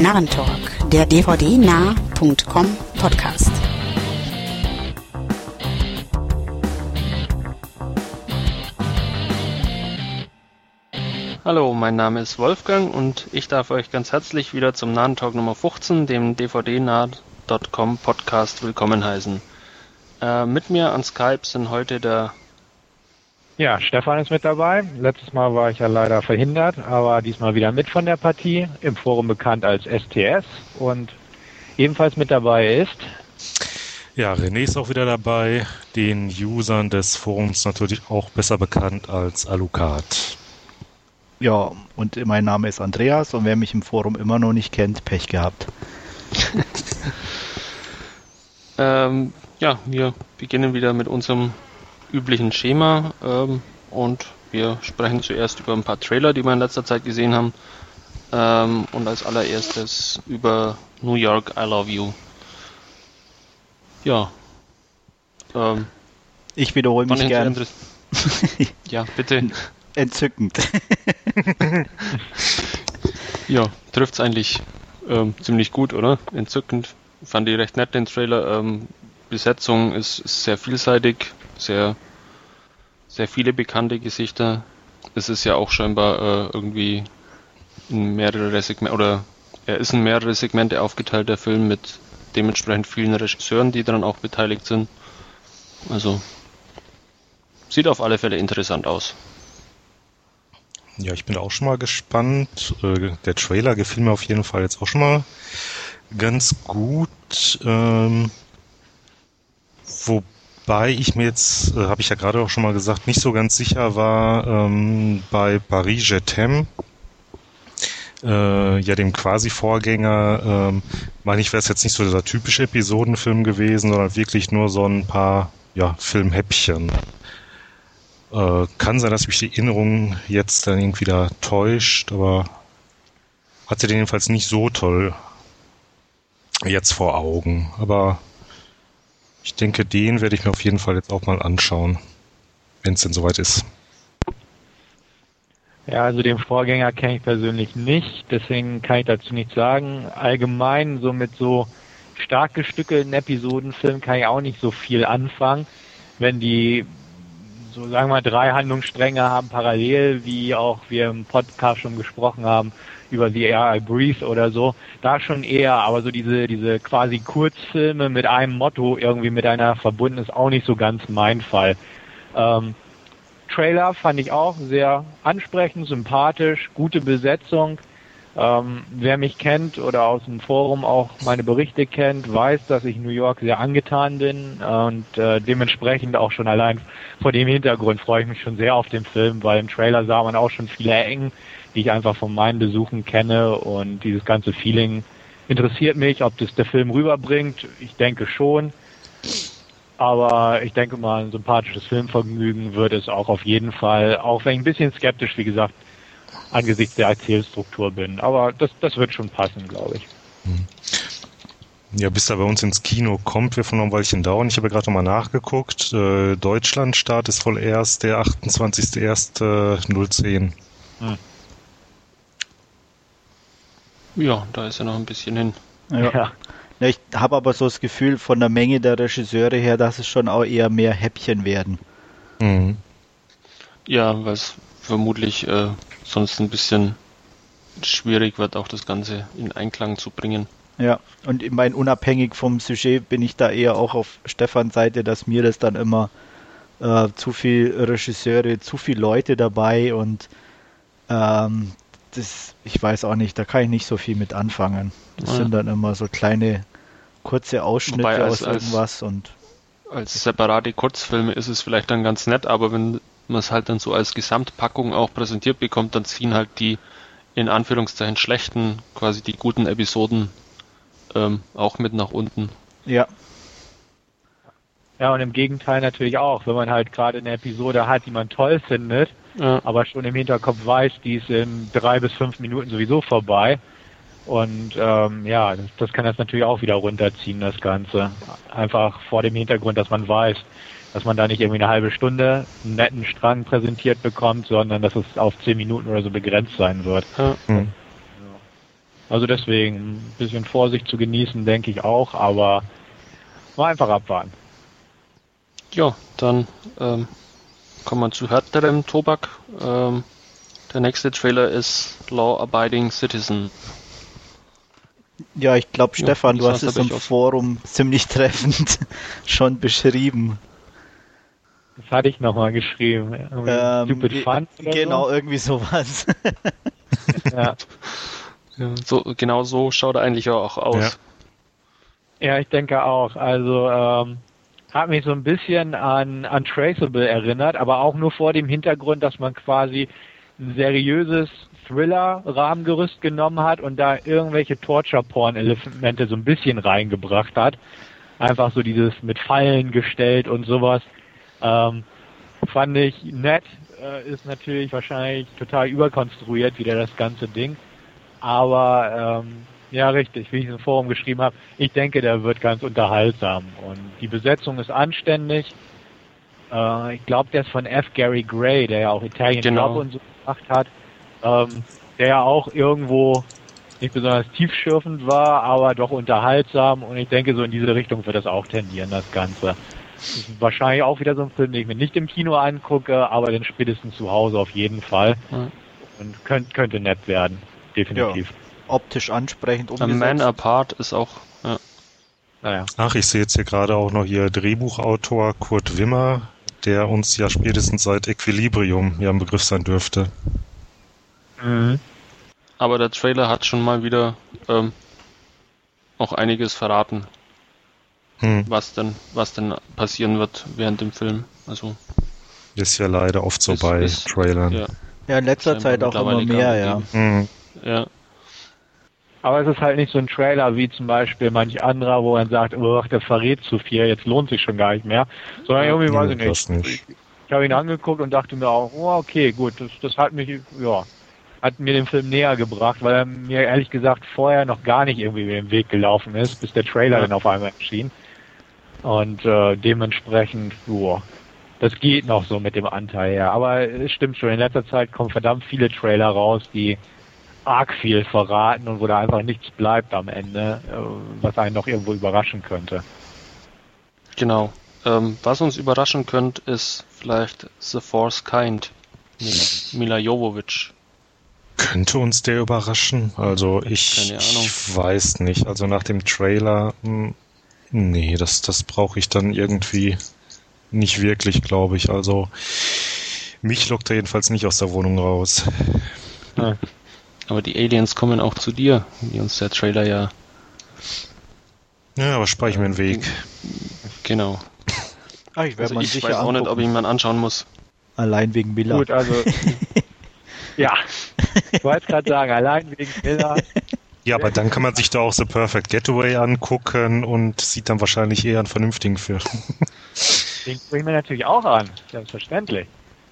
Narrentalk, der dvdnah.com Podcast. Hallo, mein Name ist Wolfgang und ich darf euch ganz herzlich wieder zum Narrentalk Nummer 15, dem dvdnah.com Podcast, willkommen heißen. Äh, mit mir an Skype sind heute der ja, Stefan ist mit dabei. Letztes Mal war ich ja leider verhindert, aber diesmal wieder mit von der Partie, im Forum bekannt als STS und ebenfalls mit dabei ist. Ja, René ist auch wieder dabei, den Usern des Forums natürlich auch besser bekannt als Alucard. Ja, und mein Name ist Andreas und wer mich im Forum immer noch nicht kennt, Pech gehabt. ähm, ja, wir beginnen wieder mit unserem üblichen Schema ähm, und wir sprechen zuerst über ein paar Trailer, die wir in letzter Zeit gesehen haben ähm, und als allererstes über New York I Love You. Ja. Ähm, ich wiederhole mich gern. ja, bitte. Entzückend. ja, trifft's eigentlich ähm, ziemlich gut, oder? Entzückend. Fand ich recht nett den Trailer. Ähm, Besetzung ist, ist sehr vielseitig sehr, sehr viele bekannte Gesichter. Es ist ja auch scheinbar äh, irgendwie in mehrere Segmente, oder er ist in mehrere Segmente aufgeteilt, der Film, mit dementsprechend vielen Regisseuren, die daran auch beteiligt sind. Also, sieht auf alle Fälle interessant aus. Ja, ich bin auch schon mal gespannt. Äh, der Trailer gefiel mir auf jeden Fall jetzt auch schon mal ganz gut. Ähm, wo Wobei ich mir jetzt, äh, habe ich ja gerade auch schon mal gesagt, nicht so ganz sicher war ähm, bei Paris Je t'aime, äh, ja dem quasi Vorgänger, ähm, meine ich, wäre es jetzt nicht so dieser typische Episodenfilm gewesen, sondern wirklich nur so ein paar ja, Filmhäppchen. Äh, kann sein, dass mich die Erinnerung jetzt dann irgendwie da täuscht, aber hatte den jedenfalls nicht so toll jetzt vor Augen. Aber ich denke, den werde ich mir auf jeden Fall jetzt auch mal anschauen, wenn es denn soweit ist. Ja, also den Vorgänger kenne ich persönlich nicht, deswegen kann ich dazu nichts sagen. Allgemein, so mit so stark gestückelten Episodenfilmen kann ich auch nicht so viel anfangen, wenn die so sagen wir mal drei Handlungsstränge haben parallel, wie auch wir im Podcast schon gesprochen haben, über The Air I Breathe oder so, da schon eher, aber so diese, diese quasi Kurzfilme mit einem Motto irgendwie miteinander verbunden ist auch nicht so ganz mein Fall. Ähm, Trailer fand ich auch sehr ansprechend, sympathisch, gute Besetzung. Ähm, wer mich kennt oder aus dem Forum auch meine Berichte kennt, weiß, dass ich New York sehr angetan bin und äh, dementsprechend auch schon allein vor dem Hintergrund freue ich mich schon sehr auf den Film, weil im Trailer sah man auch schon viele Ecken, die ich einfach von meinen Besuchen kenne und dieses ganze Feeling interessiert mich, ob das der Film rüberbringt. Ich denke schon. Aber ich denke mal, ein sympathisches Filmvergnügen wird es auch auf jeden Fall, auch wenn ich ein bisschen skeptisch, wie gesagt, angesichts der Erzählstruktur bin. Aber das, das wird schon passen, glaube ich. Ja, bis er bei uns ins Kino kommt, wir von noch ein Weilchen dauern. Ich habe gerade nochmal nachgeguckt. Äh, Deutschland-Start ist wohl erst der 28.01.010. Hm. Ja, da ist ja noch ein bisschen hin. Ja. ja. Ich habe aber so das Gefühl von der Menge der Regisseure her, dass es schon auch eher mehr Häppchen werden. Mhm. Ja, weil es vermutlich äh, sonst ein bisschen schwierig wird, auch das Ganze in Einklang zu bringen. Ja, und ich meine, unabhängig vom Sujet bin ich da eher auch auf Stefans Seite, dass mir das dann immer äh, zu viel Regisseure, zu viele Leute dabei und ähm, das, ich weiß auch nicht, da kann ich nicht so viel mit anfangen. Das ja. sind dann immer so kleine, kurze Ausschnitte als, aus irgendwas und. Als separate Kurzfilme ist es vielleicht dann ganz nett, aber wenn man es halt dann so als Gesamtpackung auch präsentiert bekommt, dann ziehen halt die in Anführungszeichen schlechten, quasi die guten Episoden ähm, auch mit nach unten. Ja. Ja, und im Gegenteil natürlich auch, wenn man halt gerade eine Episode hat, die man toll findet, ja. aber schon im Hinterkopf weiß, die ist in drei bis fünf Minuten sowieso vorbei. Und ähm, ja, das, das kann das natürlich auch wieder runterziehen, das Ganze. Einfach vor dem Hintergrund, dass man weiß, dass man da nicht irgendwie eine halbe Stunde einen netten Strang präsentiert bekommt, sondern dass es auf zehn Minuten oder so begrenzt sein wird. Ja. Hm. Also deswegen ein bisschen Vorsicht zu genießen, denke ich auch, aber mal einfach abwarten. Ja, dann ähm, kommen wir zu härterem Tobak. Ähm, der nächste Trailer ist Law Abiding Citizen. Ja, ich glaube, Ja, Stefan, wie du hast es im? Forum ziemlich treffend schon beschrieben. Das hatte ich nochmal geschrieben. Ähm, Stupid Fun. Genau, irgendwie sowas. So. Ja. Ja, so, genau so schaut er eigentlich auch aus. Ja, ich denke auch. Also ähm, hat mich so ein bisschen an Untraceable erinnert, aber auch nur vor dem Hintergrund, dass man quasi ein seriöses Thriller-Rahmengerüst genommen hat und da irgendwelche Torture-Porn-Elemente so ein bisschen reingebracht hat. Einfach so dieses mit Fallen gestellt und sowas. Ähm, fand ich nett. Äh, ist natürlich wahrscheinlich total überkonstruiert wieder das ganze Ding. Aber ähm, ja, richtig, wie ich es im Forum geschrieben habe, ich denke, der wird ganz unterhaltsam. Und die Besetzung ist anständig. Äh, ich glaube, der ist von F. Gary Gray, der ja auch Italian Genau. Job und so gemacht hat. Ähm, der ja auch irgendwo nicht besonders tiefschürfend war, aber doch unterhaltsam. Und ich denke, so in diese Richtung wird das auch tendieren, das Ganze. Das ist wahrscheinlich auch wieder so ein Film, den ich mir nicht im Kino angucke, aber den spätestens zu Hause auf jeden Fall. Ja. Und könnte, könnte nett werden. Definitiv. Optisch ansprechend A umgesetzt. Man Apart ist auch. Ja, Naja. Ach, ich sehe jetzt hier gerade auch noch hier Drehbuchautor Kurt Wimmer, der uns ja spätestens seit Equilibrium ja ein Begriff sein dürfte. Mhm. aber der Trailer hat schon mal wieder ähm, auch einiges verraten, Hm, was denn, was denn passieren wird während dem Film. Also ist ja leider oft so Ist- bei ist- Trailern. ja, Ja, in letzter Zeit auch immer mehr, ja. Hm, gäbe. Ja, Aber es ist halt nicht so ein Trailer wie zum Beispiel manch anderer, wo man sagt, oh, der verrät zu viel, jetzt lohnt sich schon gar nicht mehr. Sondern irgendwie, weiß ich nee, nicht. nicht. Ich habe ihn angeguckt und dachte mir auch, oh, okay, gut, das, das hat mich, ja, hat mir den Film näher gebracht, weil er mir ehrlich gesagt vorher noch gar nicht irgendwie den Weg gelaufen ist, bis der Trailer Ja. dann auf einmal erschien. Und äh, dementsprechend, ja, das geht noch so mit dem Anteil her. Aber es stimmt schon, in letzter Zeit kommen verdammt viele Trailer raus, die arg viel verraten und wo da einfach nichts bleibt am Ende, äh, was einen noch irgendwo überraschen könnte. genau. Ähm, was uns überraschen könnte, ist vielleicht The Force Kind mit Mila Jovovich. Könnte uns der überraschen? Also ich, Keine Ahnung. ich weiß nicht. Also nach dem Trailer, hm, nee, das, das brauche ich dann irgendwie nicht wirklich, glaube ich. Also mich lockt er jedenfalls nicht aus der Wohnung raus. Aber die Aliens kommen auch zu dir, wie uns der Trailer ja Ja, aber spare ich mir einen Weg. genau. Ah, ich Also ich sicher weiß auch nicht, ob ich ihn mal anschauen muss. Allein wegen Miller. Gut, also ja, ich wollte gerade sagen, allein wegen Miller. Ja, aber dann kann man sich da auch The Perfect Getaway angucken und sieht dann wahrscheinlich eher einen vernünftigen Film. Den gucke ich mir natürlich auch an, selbstverständlich.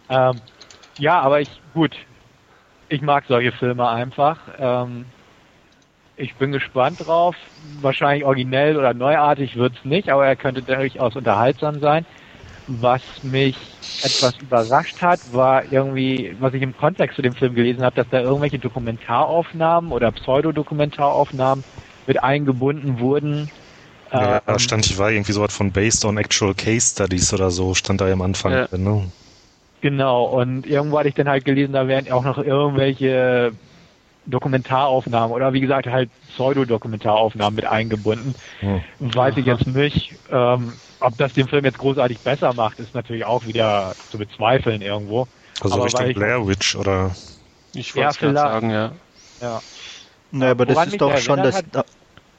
Ähm, ja, aber ich, gut, ich mag solche Filme einfach. Ähm, ich bin gespannt drauf. Wahrscheinlich originell oder neuartig wird's nicht, aber er könnte durchaus unterhaltsam sein. Was mich etwas überrascht hat, war irgendwie, was ich im Kontext zu dem Film gelesen habe, dass da irgendwelche Dokumentaraufnahmen oder Pseudodokumentaraufnahmen mit eingebunden wurden. Ja, da Ähm, stand, ich war irgendwie so was von Based on Actual Case Studies oder so, stand da am Anfang Ja. drin. Ne? Genau, und irgendwo hatte ich dann halt gelesen, da wären auch noch irgendwelche Dokumentaraufnahmen oder wie gesagt halt Pseudodokumentaraufnahmen mit eingebunden. Hm. Weiß ich jetzt nicht. Ähm, ob das den Film jetzt großartig besser macht, ist natürlich auch wieder zu bezweifeln irgendwo. Also Aber Richtung ich- Blair Witch oder Ich Ja, wollte es vielleicht. sagen, ja. Ja. Naja, aber das Woran ist mich doch schon das erinnert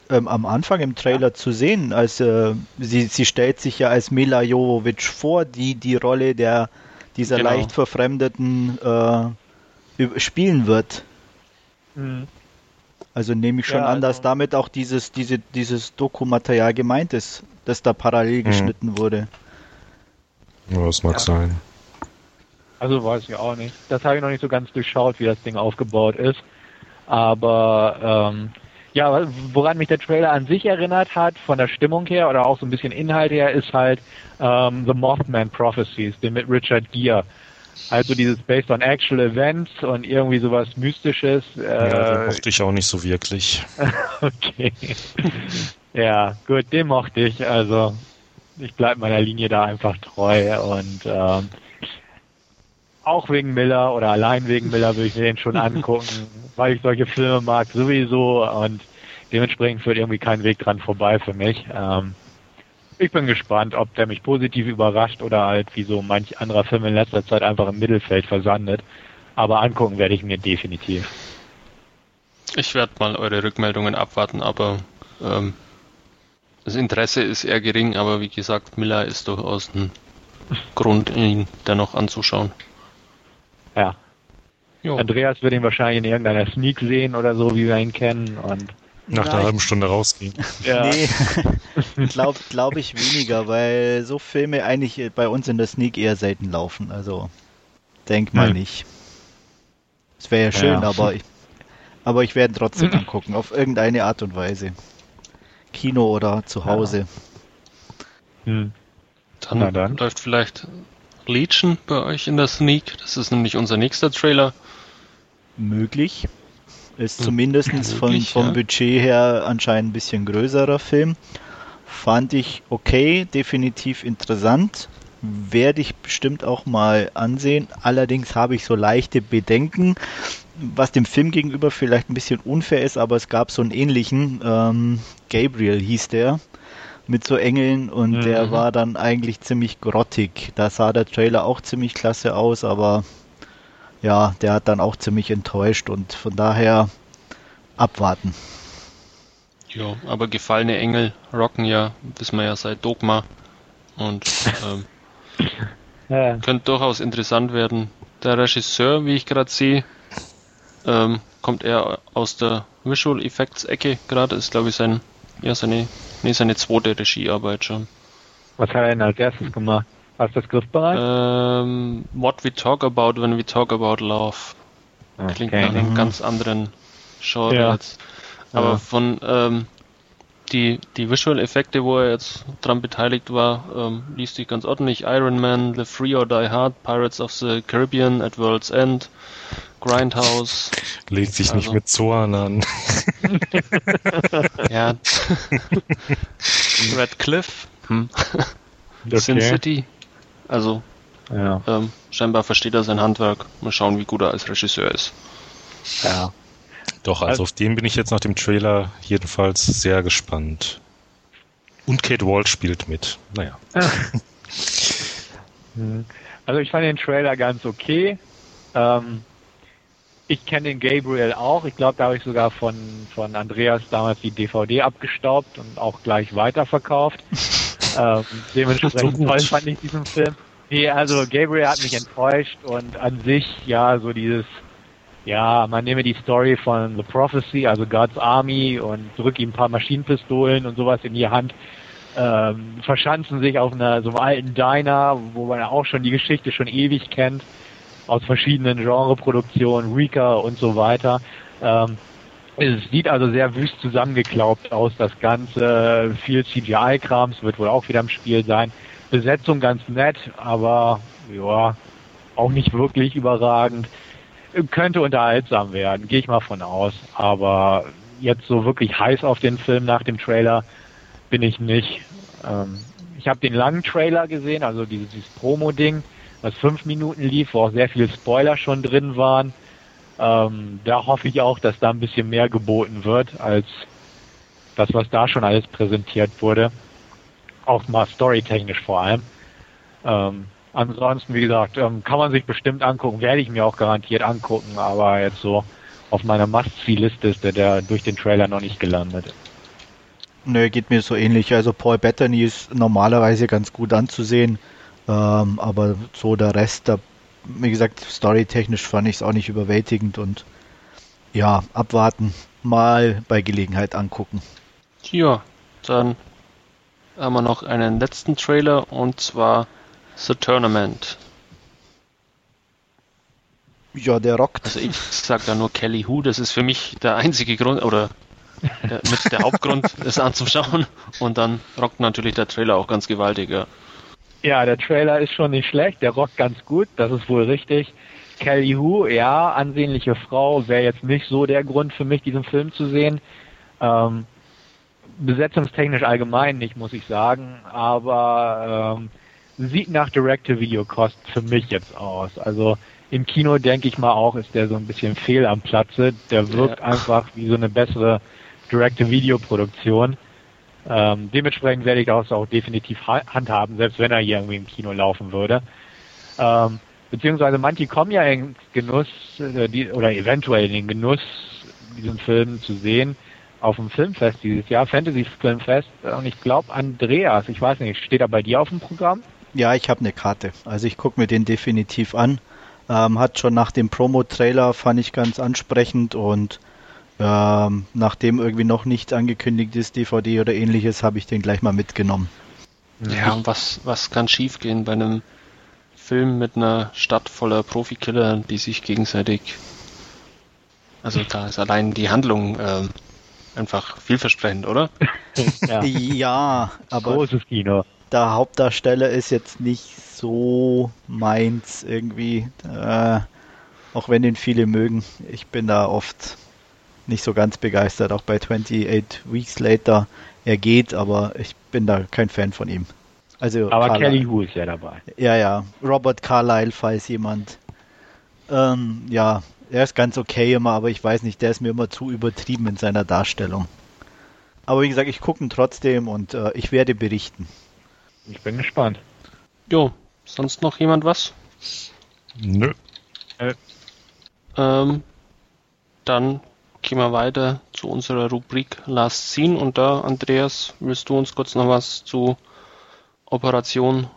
da, ähm, am Anfang im Trailer zu sehen, als äh, sie, sie stellt sich ja als Mila Jovovich vor, die die Rolle der dieser Genau. leicht verfremdeten äh, spielen wird. Mhm. Also nehme ich schon Ja, an, dass also- damit auch dieses, diese, dieses Dokumaterial gemeint ist, das da parallel geschnitten wurde. ja, das mag Ja. sein. Also weiß ich auch nicht. Das habe ich noch nicht so ganz durchschaut, wie das Ding aufgebaut ist. Aber ähm, ja, woran mich der Trailer an sich erinnert hat, von der Stimmung her oder auch so ein bisschen Inhalt her, ist halt ähm, The Mothman Prophecies, den mit Richard Gere. Also dieses Based on Actual Events und irgendwie sowas Mystisches. Äh, ja, den mochte ich auch nicht so wirklich. okay. ja, gut, den mochte ich. Also ich bleibe meiner Linie da einfach treu und ähm, auch wegen Miller oder allein wegen Miller würde ich mir den schon angucken, weil ich solche Filme mag sowieso und dementsprechend führt irgendwie kein Weg dran vorbei für mich. Ähm, ich bin gespannt, ob der mich positiv überrascht oder halt wie so manch anderer Film in letzter Zeit einfach im Mittelfeld versandet. Aber angucken werde ich mir definitiv. Ich werde mal eure Rückmeldungen abwarten, aber ähm, das Interesse ist eher gering, aber wie gesagt, Miller ist durchaus ein Grund, ihn dennoch anzuschauen. Ja. Jo. Andreas wird ihn wahrscheinlich in irgendeiner Sneak sehen oder so, wie wir ihn kennen. Und nach einer halben Stunde rausgehen. Ja. Nee, glaube glaub ich weniger, weil so Filme eigentlich bei uns in der Sneak eher selten laufen. Also denk mal hm. nicht. Es wäre ja schön, ja. aber ich, aber ich werde trotzdem angucken, auf irgendeine Art und Weise. Kino oder zu Hause. Ja. Hm. Dann, dann, läuft vielleicht Legion bei euch in der Sneak. Das ist nämlich unser nächster Trailer. Möglich. Ist hm. zumindest von, vom ja. Budget her anscheinend ein bisschen größerer Film. Fand ich okay, definitiv interessant. Werde ich bestimmt auch mal ansehen. Allerdings habe ich so leichte Bedenken, was dem Film gegenüber vielleicht ein bisschen unfair ist, aber es gab so einen ähnlichen, ähm, Gabriel hieß der, mit so Engeln und mhm. der war dann eigentlich ziemlich grottig. Da sah der Trailer auch ziemlich klasse aus, aber ja, der hat dann auch ziemlich enttäuscht und von daher abwarten. Ja, aber gefallene Engel rocken ja, wissen wir ja seit Dogma und ähm, ja. könnte durchaus interessant werden. Der Regisseur, wie ich gerade sehe, ähm, kommt er aus der Visual Effects Ecke gerade, ist glaube ich sein, ja seine, nee, seine zweite Regiearbeit schon. Was hat er denn als erstes gemacht? Hast du das griffbereit? Ähm, What We Talk About When We Talk About Love. Okay. Klingt nach einem mhm. ganz anderen Genre ja. jetzt. Aber ja. von ähm, die, die Visual-Effekte, wo er jetzt dran beteiligt war, ähm, liest sich ganz ordentlich. Iron Man, The Free or Die Hard, Pirates of the Caribbean, At World's End, Grindhouse. Legt sich also. nicht mit Zorn an. ja. Red Cliff. Hm. Okay. Sin City. Also, ja. ähm, scheinbar versteht er sein Handwerk. Mal schauen, wie gut er als Regisseur ist. Ja. Doch, also, also auf den bin ich jetzt nach dem Trailer jedenfalls sehr gespannt. Und Kate Walsh spielt mit. Naja. also ich fand den Trailer ganz okay. Ähm, ich kenne den Gabriel auch. Ich glaube, da habe ich sogar von, von Andreas damals die DVD abgestaubt und auch gleich weiterverkauft. ähm, dementsprechend toll fand ich diesen Film. Nee, also Gabriel hat mich enttäuscht und an sich, ja, so dieses ja, man nehme die Story von The Prophecy, also God's Army und drückt ihm ein paar Maschinenpistolen und sowas in die Hand, ähm, verschanzen sich auf einer so einem alten Diner, wo man auch schon die Geschichte schon ewig kennt, aus verschiedenen Genreproduktionen, Rika und so weiter. Ähm, es sieht also sehr wüst zusammengeklaubt aus, das Ganze. Viel CGI-Krams wird wohl auch wieder im Spiel sein. Besetzung ganz nett, aber ja, auch nicht wirklich überragend könnte unterhaltsam werden, gehe ich mal von aus. Aber jetzt so wirklich heiß auf den Film nach dem Trailer bin ich nicht. Ähm, ich habe den langen Trailer gesehen, also dieses, dieses Promo-Ding, was fünf Minuten lief, wo auch sehr viele Spoiler schon drin waren. Ähm, da hoffe ich auch, dass da ein bisschen mehr geboten wird als das, was da schon alles präsentiert wurde. Auch mal storytechnisch vor allem. Ähm, Ansonsten, wie gesagt, ähm, kann man sich bestimmt angucken, werde ich mir auch garantiert angucken, aber jetzt so auf meiner Must-See-Liste ist der, der durch den Trailer noch nicht gelandet. Nö, geht mir so ähnlich. Also Paul Bettany ist normalerweise ganz gut anzusehen, ähm, aber so der Rest, da, wie gesagt, storytechnisch fand ich es auch nicht überwältigend und ja, abwarten, mal bei Gelegenheit angucken. Ja, dann haben wir noch einen letzten Trailer und zwar The Tournament. Ja, der rockt. Also ich sag da nur Kelly Hu, das ist für mich der einzige Grund, oder der, mit der Hauptgrund, es anzuschauen. Und dann rockt natürlich der Trailer auch ganz gewaltig, ja. Ja, der Trailer ist schon nicht schlecht, der rockt ganz gut, das ist wohl richtig. Kelly Hu, ja, ansehnliche Frau, wäre jetzt nicht so der Grund für mich, diesen Film zu sehen. Ähm, besetzungstechnisch allgemein nicht, muss ich sagen, aber ähm, sieht nach Direct-to-Video-Kost für mich jetzt aus. Also im Kino denke ich mal auch, ist der so ein bisschen fehl am Platze. Der wirkt ja. einfach wie so eine bessere Direct-to-Video-Produktion. Ähm, dementsprechend werde ich das auch definitiv handhaben, selbst wenn er hier irgendwie im Kino laufen würde. Ähm, beziehungsweise manche kommen ja ins Genuss äh, die, oder eventuell in den Genuss, diesen Film zu sehen auf dem Filmfest dieses Jahr, Fantasy Filmfest. Und ich glaube, Andreas, ich weiß nicht, steht er bei dir auf dem Programm? Ja, ich habe eine Karte. Also ich gucke mir den definitiv an. Ähm, hat schon nach dem Promo-Trailer fand ich ganz ansprechend und ähm, nachdem irgendwie noch nichts angekündigt ist, DVD oder ähnliches, habe ich den gleich mal mitgenommen. Ja, und was, was kann schiefgehen bei einem Film mit einer Stadt voller Profikiller, die sich gegenseitig. Also da ist allein die Handlung äh, einfach vielversprechend, oder? ja. ja, aber großes Kino. Der Hauptdarsteller ist jetzt nicht so meins irgendwie. Äh, auch wenn ihn viele mögen. Ich bin da oft nicht so ganz begeistert. Auch bei 28 Weeks Later. Er geht, aber ich bin da kein Fan von ihm. Also aber Carlyle. Kelly Hu ist ja dabei. Ja, ja. Robert Carlyle, falls jemand. Ähm, ja, er ist ganz okay immer, aber ich weiß nicht, der ist mir immer zu übertrieben in seiner Darstellung. Aber wie gesagt, ich gucke ihn trotzdem und äh, ich werde berichten. Ich bin gespannt. Jo, sonst noch jemand was? Nö. Äh. Ähm, dann gehen wir weiter zu unserer Rubrik Last Scene und da, Andreas, willst du uns kurz noch was zu Operation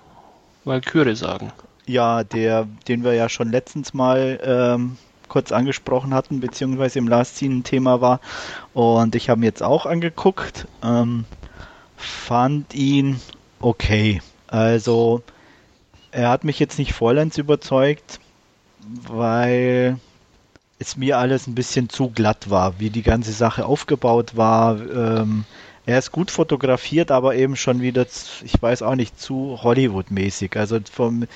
Valkyrie sagen? Ja, der, den wir ja schon letztens mal ähm, kurz angesprochen hatten, beziehungsweise im Last Scene Thema war. Und ich habe ihn jetzt auch angeguckt. Ähm, fand ihn okay. Also, er hat mich jetzt nicht vollends überzeugt, weil es mir alles ein bisschen zu glatt war, wie die ganze Sache aufgebaut war. Ähm, er ist gut fotografiert, aber eben schon wieder, ich weiß auch nicht, zu Hollywood-mäßig. Also vom,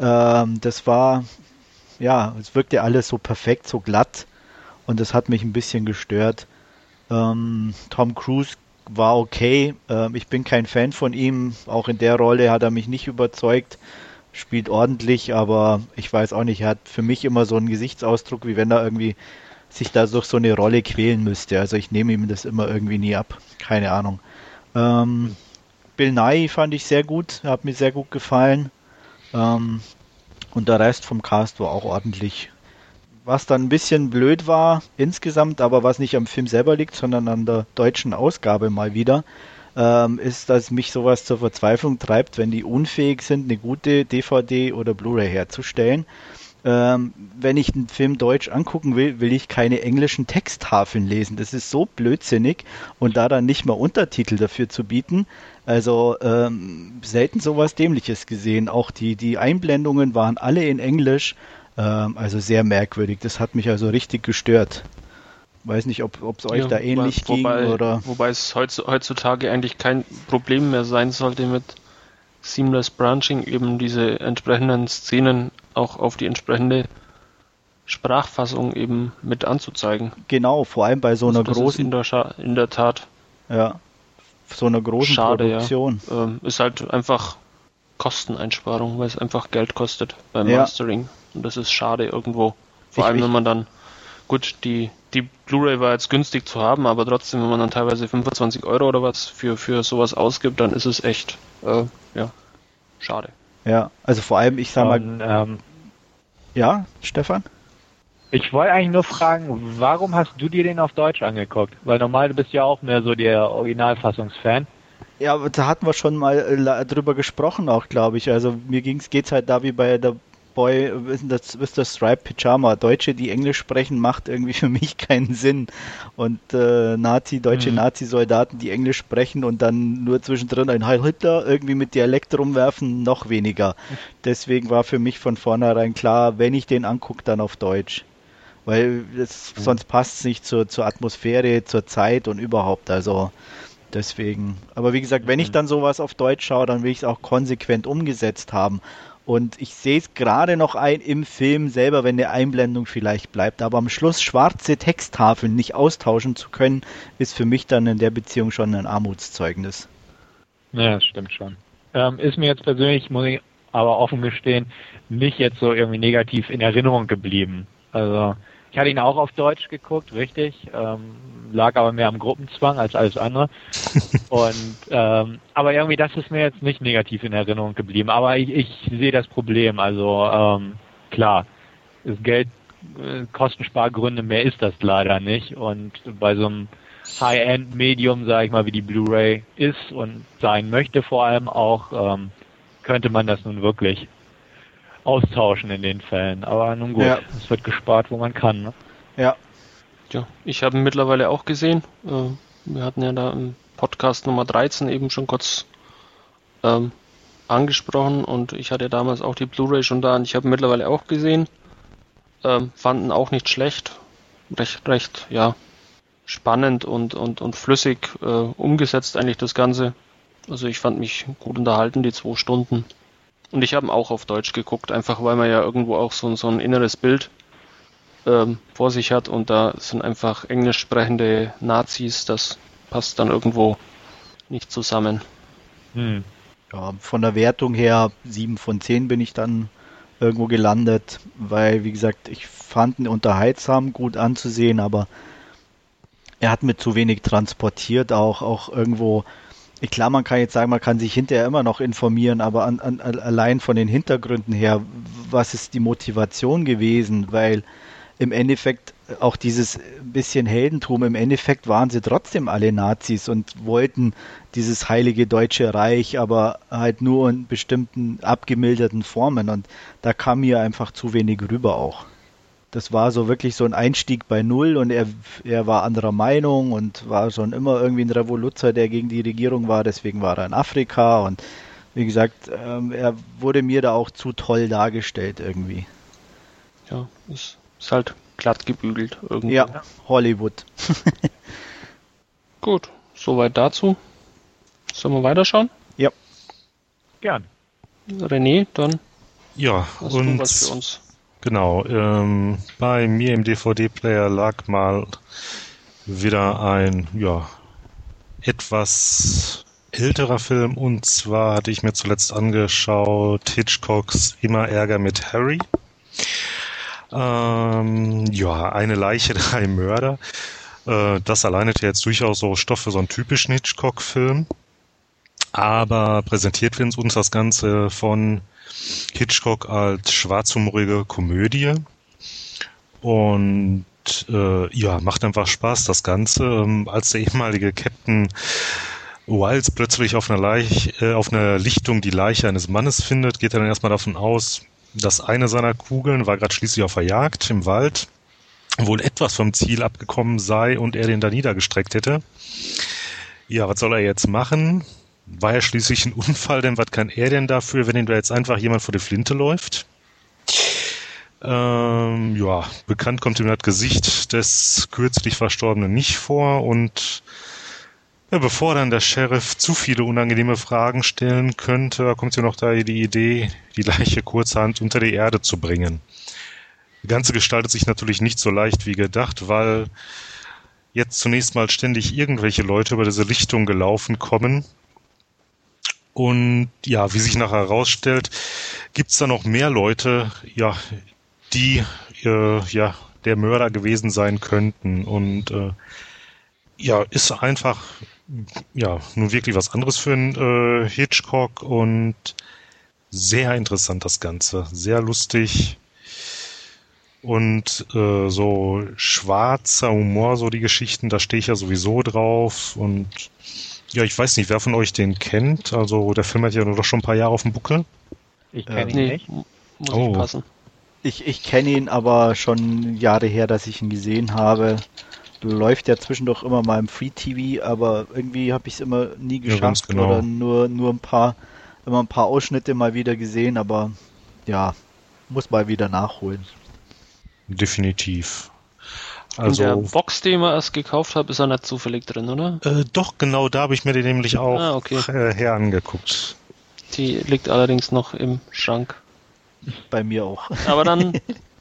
ähm, das war, ja, es wirkte alles so perfekt, so glatt und das hat mich ein bisschen gestört. Ähm, Tom Cruise war okay. Ähm, ich bin kein Fan von ihm. Auch in der Rolle hat er mich nicht überzeugt. Spielt ordentlich, aber ich weiß auch nicht, er hat für mich immer so einen Gesichtsausdruck, wie wenn er irgendwie sich da durch so eine Rolle quälen müsste. Also ich nehme ihm das immer irgendwie nie ab. Keine Ahnung. Ähm, Bill Nye fand ich sehr gut, hat mir sehr gut gefallen. Ähm, und der Rest vom Cast war auch ordentlich. Was dann ein bisschen blöd war insgesamt, aber was nicht am Film selber liegt, sondern an der deutschen Ausgabe mal wieder, ähm, ist, dass mich sowas zur Verzweiflung treibt, wenn die unfähig sind, eine gute DVD oder Blu-ray herzustellen ähm, wenn ich einen Film deutsch angucken will, will ich keine englischen Texttafeln lesen. Das ist so blödsinnig und da dann nicht mal Untertitel dafür zu bieten. Also ähm, selten sowas Dämliches gesehen. Auch die, die Einblendungen waren alle in Englisch. Ähm, also sehr merkwürdig. Das hat mich also richtig gestört. Weiß nicht, ob es euch ja, da ähnlich wobei, ging oder. Wobei es heutzutage eigentlich kein Problem mehr sein sollte mit Seamless Branching eben diese entsprechenden Szenen auch auf die entsprechende Sprachfassung eben mit anzuzeigen. Genau, vor allem bei so also einer großen. in, der in der Tat. Ja. So einer großen Schade, Produktion. Ja. Ähm, ist halt einfach Kosteneinsparung, weil es einfach Geld kostet beim ja. Mastering. Und das ist schade irgendwo. Vor ich, allem, wenn man dann, gut, die, die Blu-ray war jetzt günstig zu haben, aber trotzdem, wenn man dann teilweise 25 Euro oder was für, für sowas ausgibt, dann ist es echt, äh, ja, schade. Ja, also vor allem, ich sag mal. ähm, ja, Stefan? Ich wollte eigentlich nur fragen, warum hast du dir den auf Deutsch angeguckt? Weil normal du bist ja auch mehr so der Originalfassungsfan. Ja, da hatten wir schon mal äh, drüber gesprochen auch, glaube ich. Also mir ging's geht's halt da wie bei der Boy, ist das, das Stripe Pyjama. Deutsche, die Englisch sprechen, macht irgendwie für mich keinen Sinn. Und äh, Nazi, deutsche mhm. Nazi-Soldaten, die Englisch sprechen und dann nur zwischendrin ein Heil Hitler irgendwie mit Dialekt rumwerfen, noch weniger. Deswegen war für mich von vornherein klar, wenn ich den angucke, dann auf Deutsch. Weil es, mhm. sonst passt es nicht zur, zur Atmosphäre, zur Zeit und überhaupt. Also Deswegen. Aber wie gesagt, wenn ich Mhm. dann sowas auf Deutsch schaue, dann will ich es auch konsequent umgesetzt haben. Und ich sehe es gerade noch ein im Film selber, wenn eine Einblendung vielleicht bleibt. Aber am Schluss schwarze Texttafeln nicht austauschen zu können, ist für mich dann in der Beziehung schon ein Armutszeugnis. Ja, das stimmt schon. Ähm, ist mir jetzt persönlich, muss ich aber offen gestehen, nicht jetzt so irgendwie negativ in Erinnerung geblieben. Also ich hatte ihn auch auf Deutsch geguckt, richtig, ähm, lag aber mehr am Gruppenzwang als alles andere. Und ähm, aber irgendwie das ist mir jetzt nicht negativ in Erinnerung geblieben. Aber ich, ich sehe das Problem. Also ähm, klar, das Geld äh, Kostenspargründe mehr ist das leider nicht. Und bei so einem High-End-Medium, sage ich mal, wie die Blu-ray ist und sein möchte vor allem auch, ähm, könnte man das nun wirklich austauschen in den Fällen. Aber nun gut, Ja. es wird gespart, wo man kann. Ne? Ja, Ja, ich habe ihn mittlerweile auch gesehen. Äh, wir hatten ja da im Podcast Nummer 13 eben schon kurz ähm, angesprochen und ich hatte damals auch die Blu-ray schon da und ich habe mittlerweile auch gesehen. Ähm, fanden auch nicht schlecht. Recht, recht, ja, spannend und, und, und flüssig äh, umgesetzt eigentlich das Ganze. Also ich fand mich gut unterhalten, die zwei Stunden. Und ich habe auch auf Deutsch geguckt, einfach weil man ja irgendwo auch so, so ein inneres Bild ähm, vor sich hat und da sind einfach englisch sprechende Nazis, das passt dann irgendwo nicht zusammen. Hm. ja, von der Wertung her 7 von 10 bin ich dann irgendwo gelandet, weil, wie gesagt, ich fand ihn unterhaltsam, gut anzusehen, aber er hat mir zu wenig transportiert, auch, auch irgendwo. Klar, man kann jetzt sagen, man kann sich hinterher immer noch informieren, aber an, an, allein von den Hintergründen her, was ist die Motivation gewesen? Weil im Endeffekt auch dieses bisschen Heldentum, im Endeffekt waren sie trotzdem alle Nazis und wollten dieses heilige deutsche Reich, aber halt nur in bestimmten abgemilderten Formen und da kam mir einfach zu wenig rüber auch. Das war so wirklich so ein Einstieg bei Null und er, er war anderer Meinung und war schon immer irgendwie ein Revoluzer, der gegen die Regierung war, deswegen war er in Afrika und wie gesagt, ähm, er wurde mir da auch zu toll dargestellt irgendwie. Ja, ist, ist halt glatt gebügelt irgendwie. Ja, Hollywood. Gut, soweit dazu. Sollen wir weiterschauen? Gern. René, dann Ja, hast du und was für uns. genau, ähm, bei mir im DVD-Player lag mal wieder ein, ja, etwas älterer Film und zwar hatte ich mir zuletzt angeschaut Hitchcocks Immer Ärger mit Harry. Ähm, ja, eine Leiche, drei Mörder. Äh, das alleine hätte jetzt durchaus so Stoff für so einen typischen Hitchcock-Film. Aber präsentiert wird uns das Ganze von Hitchcock als schwarzhumorige Komödie. Und äh, ja, macht einfach Spaß, das Ganze. Ähm, als der ehemalige Captain Wiles plötzlich auf einer, Leich, äh, auf einer Lichtung die Leiche eines Mannes findet, geht er dann erstmal davon aus, dass eine seiner Kugeln war gerade schließlich auf der Jagd im Wald, wohl etwas vom Ziel abgekommen sei und er den da niedergestreckt hätte. Ja, was soll er jetzt machen? War ja schließlich ein Unfall, denn was kann er denn dafür, wenn ihm da jetzt einfach jemand vor die Flinte läuft? Ähm, ja, bekannt kommt ihm das Gesicht des kürzlich Verstorbenen nicht vor und bevor dann der Sheriff zu viele unangenehme Fragen stellen könnte, kommt ihm noch da die Idee, die Leiche kurzerhand unter die Erde zu bringen. Das Ganze gestaltet sich natürlich nicht so leicht wie gedacht, weil jetzt zunächst mal ständig irgendwelche Leute über diese Lichtung gelaufen kommen. Und ja, wie sich nachher herausstellt, gibt's da noch mehr Leute, ja, die äh, ja der Mörder gewesen sein könnten. Und äh, ja, ist einfach ja nun wirklich was anderes für einen äh, Hitchcock und sehr interessant das Ganze, sehr lustig und äh, so schwarzer Humor, so die Geschichten, da stehe ich ja sowieso drauf und ja, ich weiß nicht, wer von euch den kennt. Also der Film hat ja nur doch schon ein paar Jahre auf dem Buckel. Ich kenne ihn Nee, nicht. mu- muss Oh. ich passen. Ich, ich kenne ihn aber schon Jahre her, dass ich ihn gesehen habe. Läuft ja zwischendurch immer mal im Free TV, aber irgendwie habe ich es immer nie Ja, ganz geschafft genau. oder nur, nur ein paar, immer ein paar Ausschnitte mal wieder gesehen, aber ja, muss mal wieder nachholen. Definitiv. Also, In der Box, die ich mir erst gekauft habe, ist er nicht zufällig drin, oder? Äh, doch, genau, da habe ich mir den nämlich auch ah, okay. her angeguckt. Die liegt allerdings noch im Schrank. Bei mir auch. Aber dann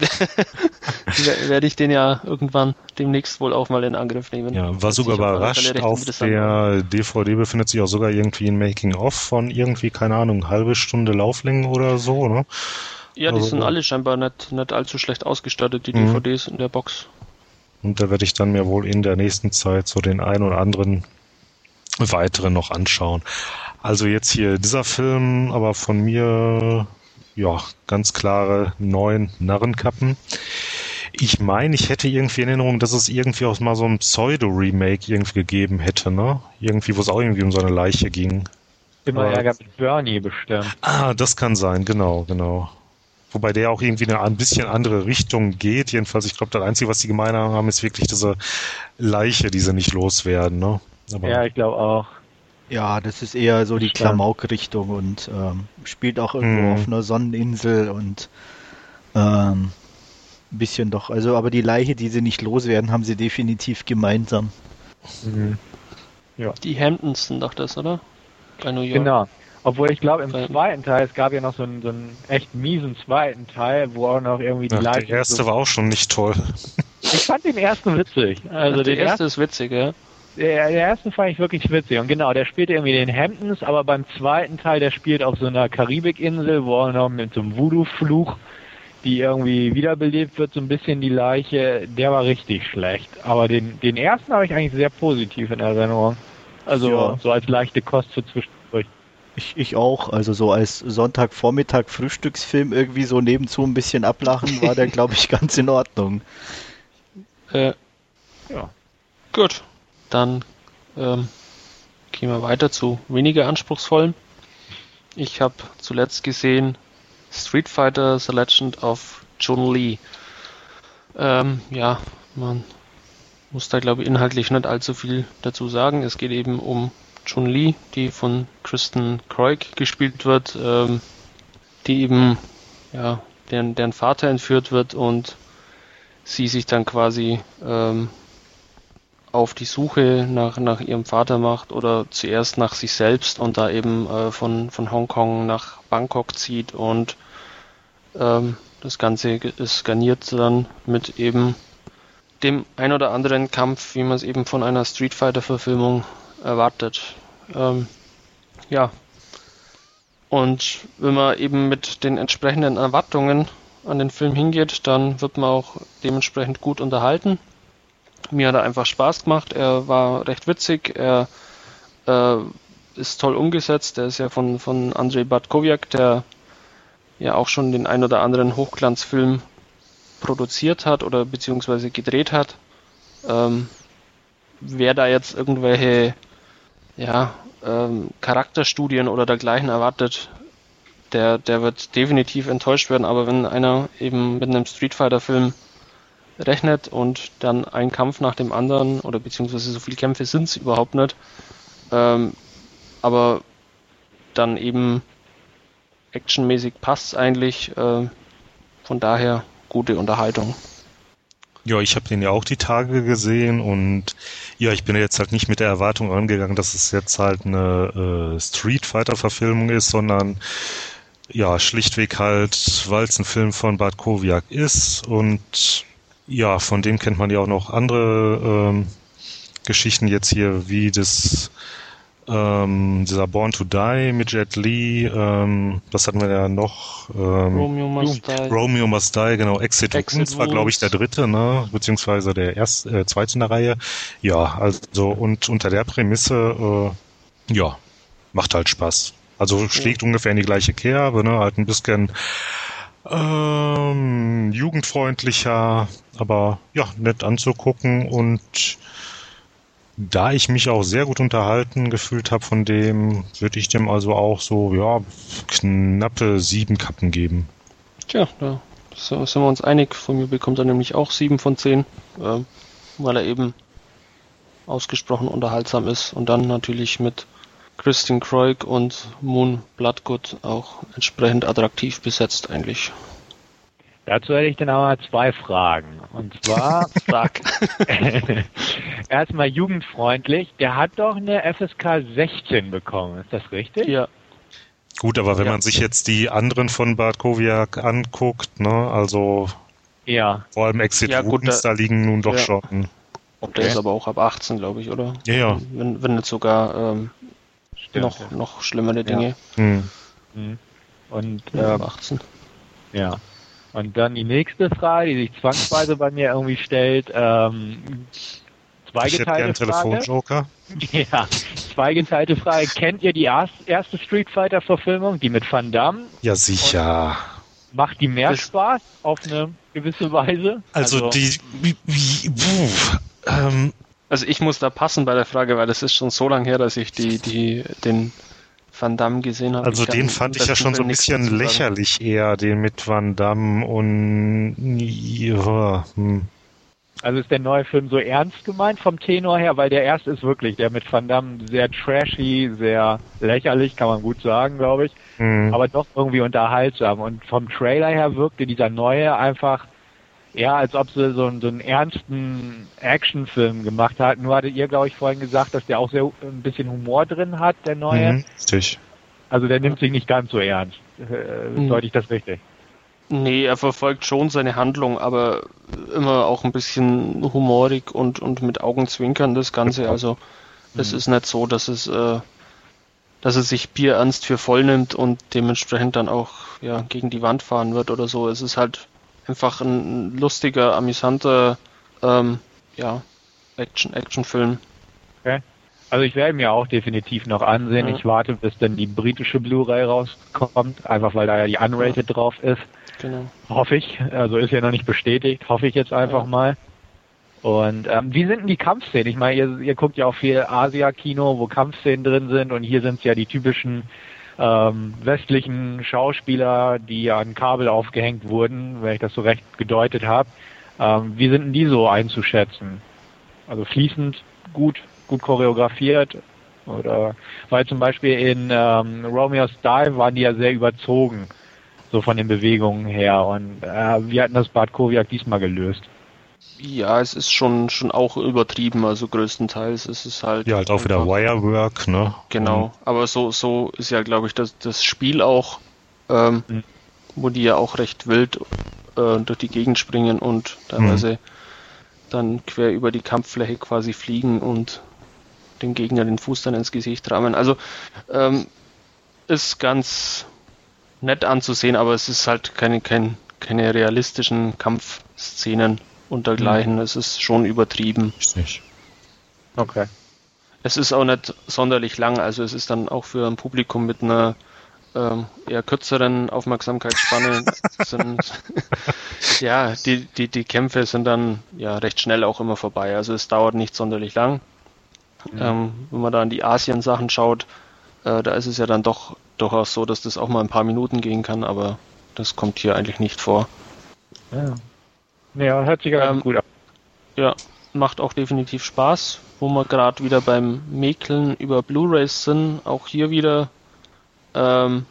werde ich den ja irgendwann demnächst wohl auch mal in Angriff nehmen. Ja, war sogar überrascht. Auf der DVD befindet sich auch sogar irgendwie ein Making-of von irgendwie, keine Ahnung, halbe Stunde Lauflänge oder so, ne? Ja, die also, sind alle scheinbar nicht, nicht allzu schlecht ausgestattet, die mhm. DVDs in der Box. Und da werde ich dann mir wohl in der nächsten Zeit so den einen oder anderen weiteren noch anschauen. Also jetzt hier dieser Film, aber von mir ja, ganz klare neun Narrenkappen. Ich meine, ich hätte irgendwie in Erinnerung, dass es irgendwie auch mal so ein Pseudo-Remake irgendwie gegeben hätte, ne? Irgendwie, wo es auch irgendwie um so eine Leiche ging. Immer Ärger mit Bernie bestimmt. Ah, das kann sein, genau, genau. Wobei der auch irgendwie eine ein bisschen andere Richtung geht. Jedenfalls, ich glaube, das Einzige, was die gemein haben, ist wirklich diese Leiche, die sie nicht loswerden, ne? Aber ja, ich glaube auch. Ja, das ist eher so die Klamauk-Richtung und ähm, spielt auch irgendwo mhm. auf einer Sonneninsel und ähm, ein bisschen doch. Also, aber die Leiche, die sie nicht loswerden, haben sie definitiv gemeinsam. Mhm. Ja. Die Hamptons sind doch das, oder? Bei New York. Genau. Obwohl ich glaube, im zweiten Teil, es gab ja noch so einen, so einen echt miesen zweiten Teil, wo auch noch irgendwie die Ach, Leiche. Der erste so war auch schon nicht toll. Ich fand den ersten witzig. Also Ach, der erste ist witzig, ja. Der, der erste fand ich wirklich witzig. Und genau, der spielt irgendwie den Hamptons, aber beim zweiten Teil, der spielt auf so einer Karibikinsel, wo auch noch mit so einem Voodoo-Fluch, die irgendwie wiederbelebt wird, so ein bisschen die Leiche, der war richtig schlecht. Aber den, den ersten habe ich eigentlich sehr positiv in Erinnerung. Also ja. so als leichte Kost für zwischendurch. Ich, ich auch, also so als Sonntagvormittag Frühstücksfilm irgendwie so nebenzu ein bisschen ablachen, war der glaube ich ganz in Ordnung. Äh, ja. Gut, dann ähm, gehen wir weiter zu weniger anspruchsvollen. Ich habe zuletzt gesehen Street Fighter The Legend of Chun Li. Ähm, ja, man muss da glaube ich inhaltlich nicht allzu viel dazu sagen. Es geht eben um Chun Li, die von Kristen Kroik gespielt wird, ähm, die eben ja deren, deren Vater entführt wird und sie sich dann quasi ähm, auf die Suche nach, nach ihrem Vater macht oder zuerst nach sich selbst und da eben äh, von, von Hongkong nach Bangkok zieht und ähm, das Ganze ist garniert dann mit eben dem ein oder anderen Kampf, wie man es eben von einer Street Fighter Verfilmung erwartet. Ähm, ja. Und wenn man eben mit den entsprechenden Erwartungen an den Film hingeht, dann wird man auch dementsprechend gut unterhalten. Mir hat er einfach Spaß gemacht. Er war recht witzig. Er äh, ist toll umgesetzt. Er ist ja von, von Andrei Bartkowiak, der ja auch schon den ein oder anderen Hochglanzfilm produziert hat oder beziehungsweise gedreht hat. Ähm, wer da jetzt irgendwelche ja, ähm, Charakterstudien oder dergleichen erwartet, der, der wird definitiv enttäuscht werden. Aber wenn einer eben mit einem Street Fighter Film rechnet und dann ein Kampf nach dem anderen oder beziehungsweise so viele Kämpfe sind es überhaupt nicht, ähm, aber dann eben actionmäßig passt es eigentlich, äh, von daher gute Unterhaltung. Ja, ich habe den ja auch die Tage gesehen und ja, ich bin jetzt halt nicht mit der Erwartung angegangen, dass es jetzt halt eine äh, Street Fighter Verfilmung ist, sondern ja, schlichtweg halt, weil es ein Film von Bart Kowiak ist und ja, von dem kennt man ja auch noch andere ähm, Geschichten jetzt hier, wie das ähm, dieser Born to Die mit Jet Li, ähm, was hatten wir ja noch? Ähm, Romeo Must Die. Romeo Must Die, genau. Exit, Exit Wounds war, glaube ich, der dritte, ne? Beziehungsweise der erste, äh, zweite in der Reihe. Ja, also und unter der Prämisse, äh, ja, macht halt Spaß. Also schlägt ja. ungefähr in die gleiche Kerbe, ne? Halt ein bisschen ähm, jugendfreundlicher, aber ja, nett anzugucken und da ich mich auch sehr gut unterhalten gefühlt habe von dem, würde ich dem also auch so, ja, knappe sieben Kappen geben. Tja, da sind wir uns einig. Von mir bekommt er nämlich auch sieben von zehn, äh, weil er eben ausgesprochen unterhaltsam ist und dann natürlich mit Christian Croig und Moon Bloodgood auch entsprechend attraktiv besetzt eigentlich. Dazu hätte ich dann aber zwei Fragen. Und zwar, Frag. erstmal jugendfreundlich, der hat doch eine FSK 16 bekommen, ist das richtig? ja, Gut, aber wenn Ja. man sich jetzt die anderen von Bad Kowiak anguckt, ne, also Ja. vor allem Exit Ja, gut, Wounds, da- da liegen nun doch ja. schon. der Okay. ist aber auch ab 18, glaube ich, oder? Ja, ja. Wenn, wenn nicht sogar ähm, Stimmt. noch, noch schlimmere Dinge. Hm. Mhm. Und Ja, ähm, ab 18. Ja. Und dann die nächste Frage, die sich zwangsweise bei mir irgendwie stellt, ähm, Ich hätte zweigeteilte Frage. Telefonjoker. Ja, zweigeteilte Frage. Kennt ihr die erst- erste Street Fighter Verfilmung, die mit Van Damme? Ja, sicher. Macht die mehr Das- Spaß auf eine gewisse Weise? Also, die, wie, wie, puh, ähm, Also ich muss da passen bei der Frage, weil das ist schon so lange her, dass ich die, die, den Van Damme gesehen habe. also den fand ich ja schon so ein bisschen lächerlich eher, den mit Van Damme und ja, hm. Also ist der neue Film so ernst gemeint vom Tenor her, weil der erste ist wirklich, der mit Van Damme sehr trashy, sehr lächerlich, kann man gut sagen, glaube ich, Hm. aber doch irgendwie unterhaltsam. Und vom Trailer her wirkte dieser neue einfach ja, als ob sie so, einen- so einen ernsten Actionfilm gemacht hat. Nur hattet ihr, glaube ich, vorhin gesagt, dass der auch sehr ein bisschen Humor drin hat, der neue. Mhm, richtig. Also der nimmt sich nicht ganz so ernst. Äh, Mhm. Deute ich das richtig? Nee, er verfolgt schon seine Handlung, aber immer auch ein bisschen humorig und, und mit Augenzwinkern das Ganze. Also es Mhm. ist nicht so, dass es, äh, dass es sich bierernst für voll nimmt und dementsprechend dann auch ja, gegen die Wand fahren wird oder so. Es ist halt einfach ein lustiger, amüsanter ähm, ja, Action, Actionfilm. Also ich werde mir auch definitiv noch ansehen. Mhm. Ich warte, bis dann die britische Blu-ray rauskommt, einfach weil da ja die Unrated drauf ist. Genau. Hoffe ich. Also ist ja noch nicht bestätigt. Hoffe ich jetzt einfach Ja. mal. Und ähm, wie sind denn die Kampfszenen? Ich meine, ihr, ihr guckt ja auch viel Asia-Kino, wo Kampfszenen drin sind und hier sind es ja die typischen ähm, westlichen Schauspieler, die an Kabel aufgehängt wurden, wenn ich das so recht gedeutet habe. Ähm, wie sind denn die so einzuschätzen? Also fließend, gut, gut choreografiert? Oder weil zum Beispiel in ähm, Romeo's Dive waren die ja sehr überzogen, so von den Bewegungen her. Und äh, wir hatten das Bad Kowiak diesmal gelöst. Ja, es ist schon, schon auch übertrieben, also größtenteils ist es halt. Ja, halt auch wieder Wirework, ne? Genau, aber so, so ist ja, glaube ich, das, das Spiel auch, ähm, Mhm. wo die ja auch recht wild äh, durch die Gegend springen und teilweise dann quer über die Kampffläche quasi fliegen und dem Gegner den Fuß dann ins Gesicht rammen. Also ähm, ist ganz nett anzusehen, aber es ist halt keine, kein, keine realistischen Kampfszenen und dergleichen. Es ist schon übertrieben. Richtig. Okay. Es ist auch nicht sonderlich lang, also es ist dann auch für ein Publikum mit einer ähm, eher kürzeren Aufmerksamkeitsspanne. sind, ja, die, die, die Kämpfe sind dann ja recht schnell auch immer vorbei. Also es dauert nicht sonderlich lang. Ähm, wenn man da an die Asien-Sachen schaut, äh, da ist es ja dann doch durchaus so, dass das auch mal ein paar Minuten gehen kann, aber das kommt hier eigentlich nicht vor. Ja. Ja, hört sich Ähm, gut an. Ja, macht auch definitiv Spaß, wo wir gerade wieder beim Mäkeln über Blu-rays sind. Auch hier wieder ähm,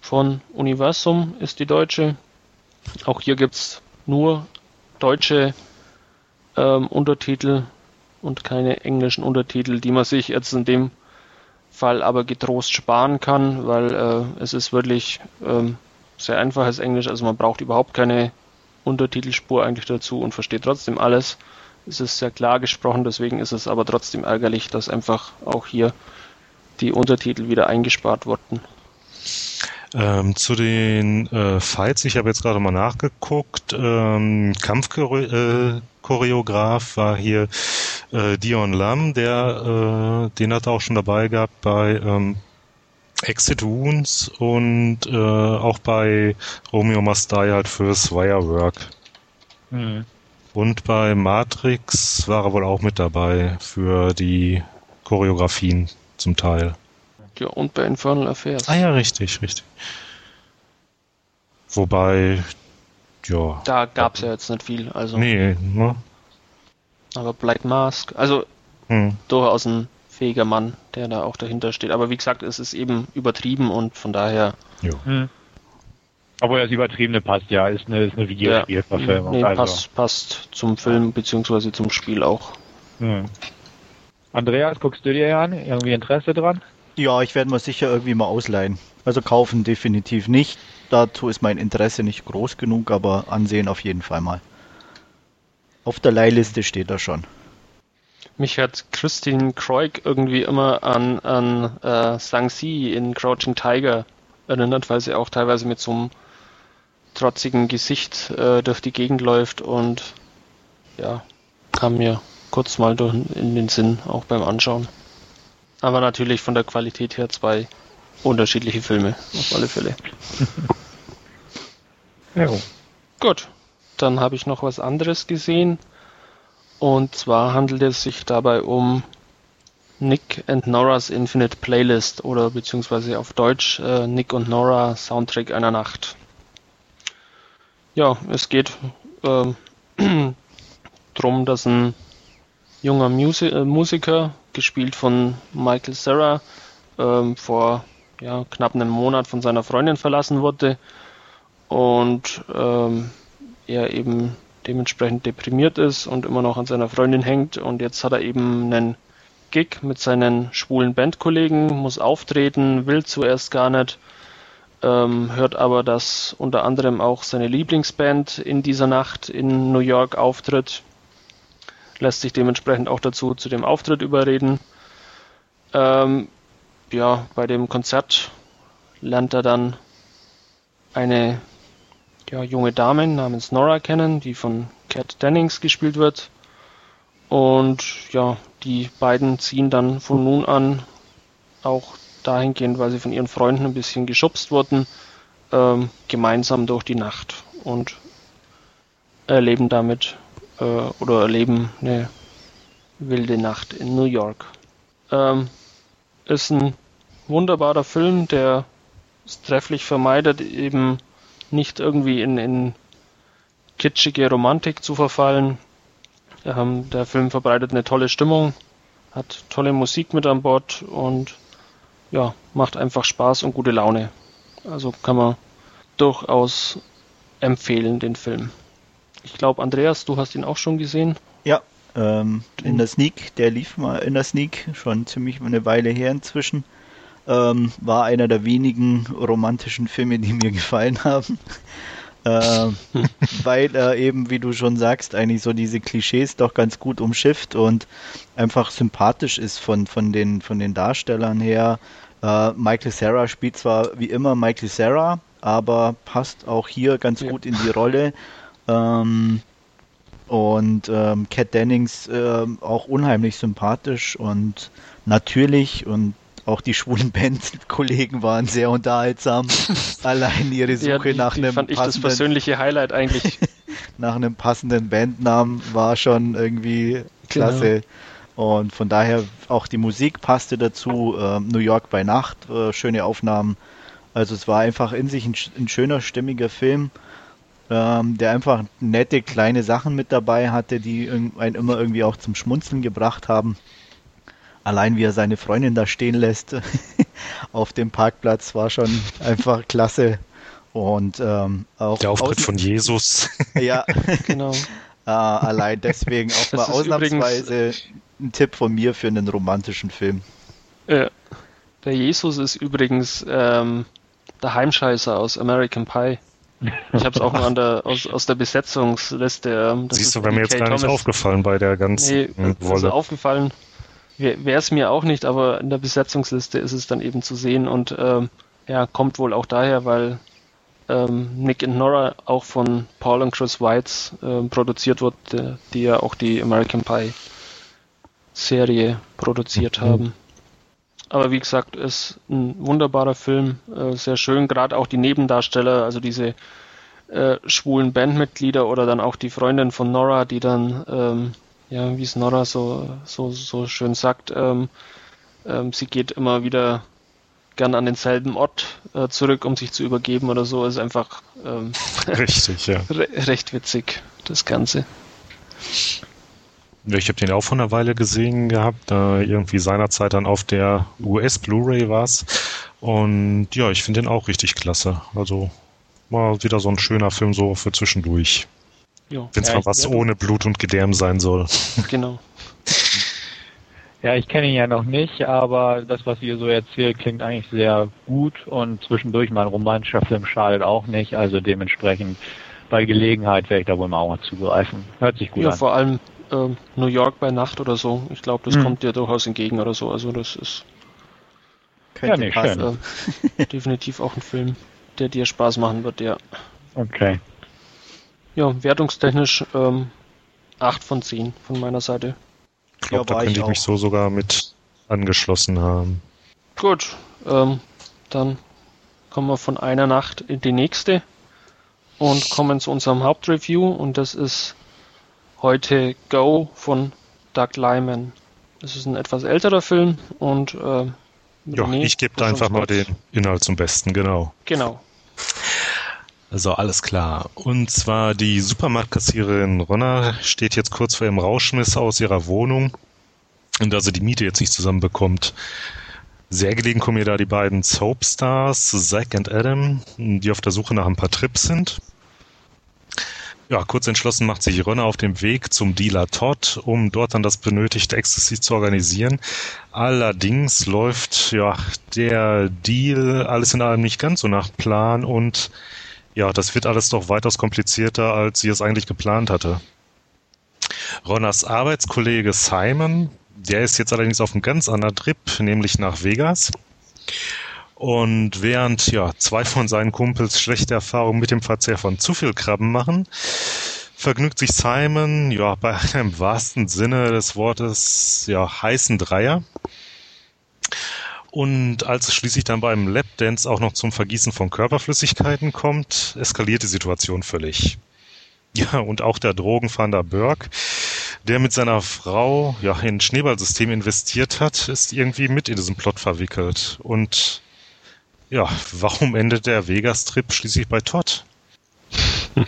von Universum ist die deutsche. Auch hier gibt's nur deutsche ähm, Untertitel und keine englischen Untertitel, die man sich jetzt in dem Fall aber getrost sparen kann, weil äh, es ist wirklich ähm, sehr einfaches Englisch, also man braucht überhaupt keine Untertitelspur eigentlich dazu und versteht trotzdem alles. Es ist sehr klar gesprochen, deswegen ist es aber trotzdem ärgerlich, dass einfach auch hier die Untertitel wieder eingespart wurden. Ähm, zu den äh, Fights, ich habe jetzt gerade mal nachgeguckt. Ähm, Kampfchoreograf war hier äh, Dion Lam, der äh, den hat er auch schon dabei gehabt bei ähm, Exit Wounds und äh, auch bei Romeo Must Die halt fürs Wirework. Mhm. Und bei Matrix war er wohl auch mit dabei für die Choreografien zum Teil. Ja, und bei Infernal Affairs. Ah ja, richtig, richtig. Wobei, ja. Da gab's ja jetzt nicht viel, also Nee, ne? aber Black Mask, also Hm. durchaus ein fähiger Mann, der da auch dahinter steht. Aber wie gesagt, es ist eben übertrieben und von daher Jo. Mhm. Obwohl das Übertriebene passt, ja, ist eine, ist eine Videospielverfilmung. Nee, also. passt, passt zum Film beziehungsweise zum Spiel auch. Hm. Andreas, guckst du dir an? Irgendwie Interesse dran? Ja, ich werde mir sicher irgendwie mal ausleihen. Also kaufen definitiv nicht. Dazu ist mein Interesse nicht groß genug, aber ansehen auf jeden Fall mal. Auf der Leihliste steht er schon. Mich hat Christine Kroik irgendwie immer an, an äh, Sang-Si in Crouching Tiger erinnert, weil sie auch teilweise mit so einem trotzigen Gesicht äh, durch die Gegend läuft und ja, kam mir kurz mal durch, in den Sinn, auch beim Anschauen. Aber natürlich von der Qualität her zwei unterschiedliche Filme, auf alle Fälle. Ja. Gut, dann habe ich noch was anderes gesehen. Und zwar handelt es sich dabei um Nick and Nora's Infinite Playlist oder beziehungsweise auf Deutsch äh, Nick und Nora Soundtrack einer Nacht. Ja, es geht ähm, darum, dass ein junger Musi äh, Musiker, gespielt von Michael Serra, ähm, vor ja, knapp einem Monat von seiner Freundin verlassen wurde und ähm, er eben dementsprechend deprimiert ist und immer noch an seiner Freundin hängt und jetzt hat er eben einen Gig mit seinen schwulen Bandkollegen, muss auftreten, will zuerst gar nicht, ähm, hört aber, dass unter anderem auch seine Lieblingsband in dieser Nacht in New York auftritt, lässt sich dementsprechend auch dazu zu dem Auftritt überreden. Ähm, ja, bei dem Konzert lernt er dann eine ja, junge Dame namens Nora kennen, die von Kat Dennings gespielt wird. Und ja, die beiden ziehen dann von nun an auch dahingehend, weil sie von ihren Freunden ein bisschen geschubst wurden, ähm, gemeinsam durch die Nacht und erleben damit äh, oder erleben eine wilde Nacht in New York. Ähm, ist ein wunderbarer Film, der es trefflich vermeidet, eben nicht irgendwie in, in kitschige Romantik zu verfallen. Ähm, der Film verbreitet eine tolle Stimmung, hat tolle Musik mit an Bord und ja, macht einfach Spaß und gute Laune. Also kann man durchaus empfehlen, den Film. Ich glaube, Andreas, du hast ihn auch schon gesehen. Ja, ähm, in der Sneak, der lief mal in der Sneak, schon ziemlich eine Weile her inzwischen. Ähm, war einer der wenigen romantischen Filme, die mir gefallen haben. ähm, weil er eben, wie du schon sagst, eigentlich so diese Klischees doch ganz gut umschifft und einfach sympathisch ist von, von, den, von den Darstellern her. Äh, Michael Sarah spielt zwar wie immer Michael Sarah, aber passt auch hier ganz ja. gut in die Rolle. Ähm, und ähm, Cat Dennings äh, auch unheimlich sympathisch und natürlich und auch die schwulen Bandkollegen waren sehr unterhaltsam. Allein ihre Suche ja, die, nach einem fand ich das persönliche Highlight eigentlich. nach einem passenden Bandnamen war schon irgendwie klasse. Genau. Und von daher auch die Musik passte dazu. Äh, New York bei Nacht, äh, schöne Aufnahmen. Also es war einfach in sich ein, ein schöner, stimmiger Film, ähm, der einfach nette kleine Sachen mit dabei hatte, die einen immer irgendwie auch zum Schmunzeln gebracht haben. Allein wie er seine Freundin da stehen lässt auf dem Parkplatz war schon einfach klasse. Und ähm, auch der Auftritt von Jesus. ja, genau. äh, allein deswegen auch das mal ausnahmsweise ein Tipp von mir für einen romantischen Film. Ja. Der Jesus ist übrigens ähm, der Heimscheißer aus American Pie. Ich habe es auch mal an der, aus, aus der Besetzungsliste. Ähm, Siehst du, bei mir jetzt gar nicht aufgefallen bei der ganzen nee, Wolle. Ist aufgefallen. Wäre es mir auch nicht, aber in der Besetzungsliste ist es dann eben zu sehen und ähm, ja, kommt wohl auch daher, weil ähm, Nick and Nora auch von Paul und Chris Weitz äh, produziert wurde, die ja auch die American Pie Serie produziert mhm. haben. Aber wie gesagt, ist ein wunderbarer Film, äh, sehr schön, gerade auch die Nebendarsteller, also diese äh, schwulen Bandmitglieder oder dann auch die Freundin von Nora, die dann, ähm, ja, wie es Nora so, so, so schön sagt, ähm, ähm, sie geht immer wieder gern an denselben Ort äh, zurück, um sich zu übergeben oder so, ist einfach ähm, richtig, ja. re recht witzig, das Ganze. Ja, ich habe den auch vor einer Weile gesehen gehabt, da irgendwie seinerzeit dann auf der US Blu-ray war's. Und ja, ich finde den auch richtig klasse. Also mal wieder so ein schöner Film so für zwischendurch. Ja, Wenn es Ja, mal was ohne Blut und Gedärm sein soll. genau. Ja, ich kenne ihn ja noch nicht, aber das, was ihr so erzählt, klingt eigentlich sehr gut und zwischendurch mal ein romantischer Film schadet auch nicht. Also dementsprechend bei Gelegenheit werde ich da wohl mal auch mal zugreifen. Hört sich gut Ja, an. vor allem ähm, New York bei Nacht oder so. Ich glaube, das Hm. kommt dir durchaus entgegen oder so. Also das ist Könnte nee, passen. schön. äh, definitiv auch ein Film, der dir Spaß machen wird, ja. Okay. Ja, wertungstechnisch ähm, 8 von 10 von meiner Seite. Ich glaube, Ja, da könnte ich ich mich so sogar mit angeschlossen haben. Gut, ähm, dann kommen wir von einer Nacht in die nächste und kommen zu unserem Hauptreview und das ist heute Go von Doug Lyman. Das ist ein etwas älterer Film und äh, Ja, ich gebe da einfach mal den Inhalt zum Besten, genau. Genau. Also alles klar. Und zwar die Supermarktkassiererin Ronna steht jetzt kurz vor ihrem Rauschmiss aus ihrer Wohnung und da sie die Miete jetzt nicht zusammenbekommt. Sehr gelegen kommen ihr da die beiden Soapstars, Zack und Adam, die auf der Suche nach ein paar Trips sind. Ja, kurz entschlossen macht sich Ronna auf den Weg zum Dealer Todd, um dort dann das benötigte Ecstasy zu organisieren. Allerdings läuft ja der Deal alles in allem nicht ganz so nach Plan und ja, das wird alles doch weitaus komplizierter, als sie es eigentlich geplant hatte. Ronners Arbeitskollege Simon, der ist jetzt allerdings auf einem ganz anderen Trip, nämlich nach Vegas. Und während ja zwei von seinen Kumpels schlechte Erfahrungen mit dem Verzehr von zu viel Krabben machen, vergnügt sich Simon ja bei einem wahrsten Sinne des Wortes ja heißen Dreier. Und als es schließlich dann beim Lapdance auch noch zum Vergießen von Körperflüssigkeiten kommt, eskaliert die Situation völlig. Ja, und auch der Drogenfahnder Burke, der mit seiner Frau ja in ein Schneeballsystem investiert hat, ist irgendwie mit in diesen Plot verwickelt. Und ja, warum endet der Vegas-Trip schließlich bei Todd?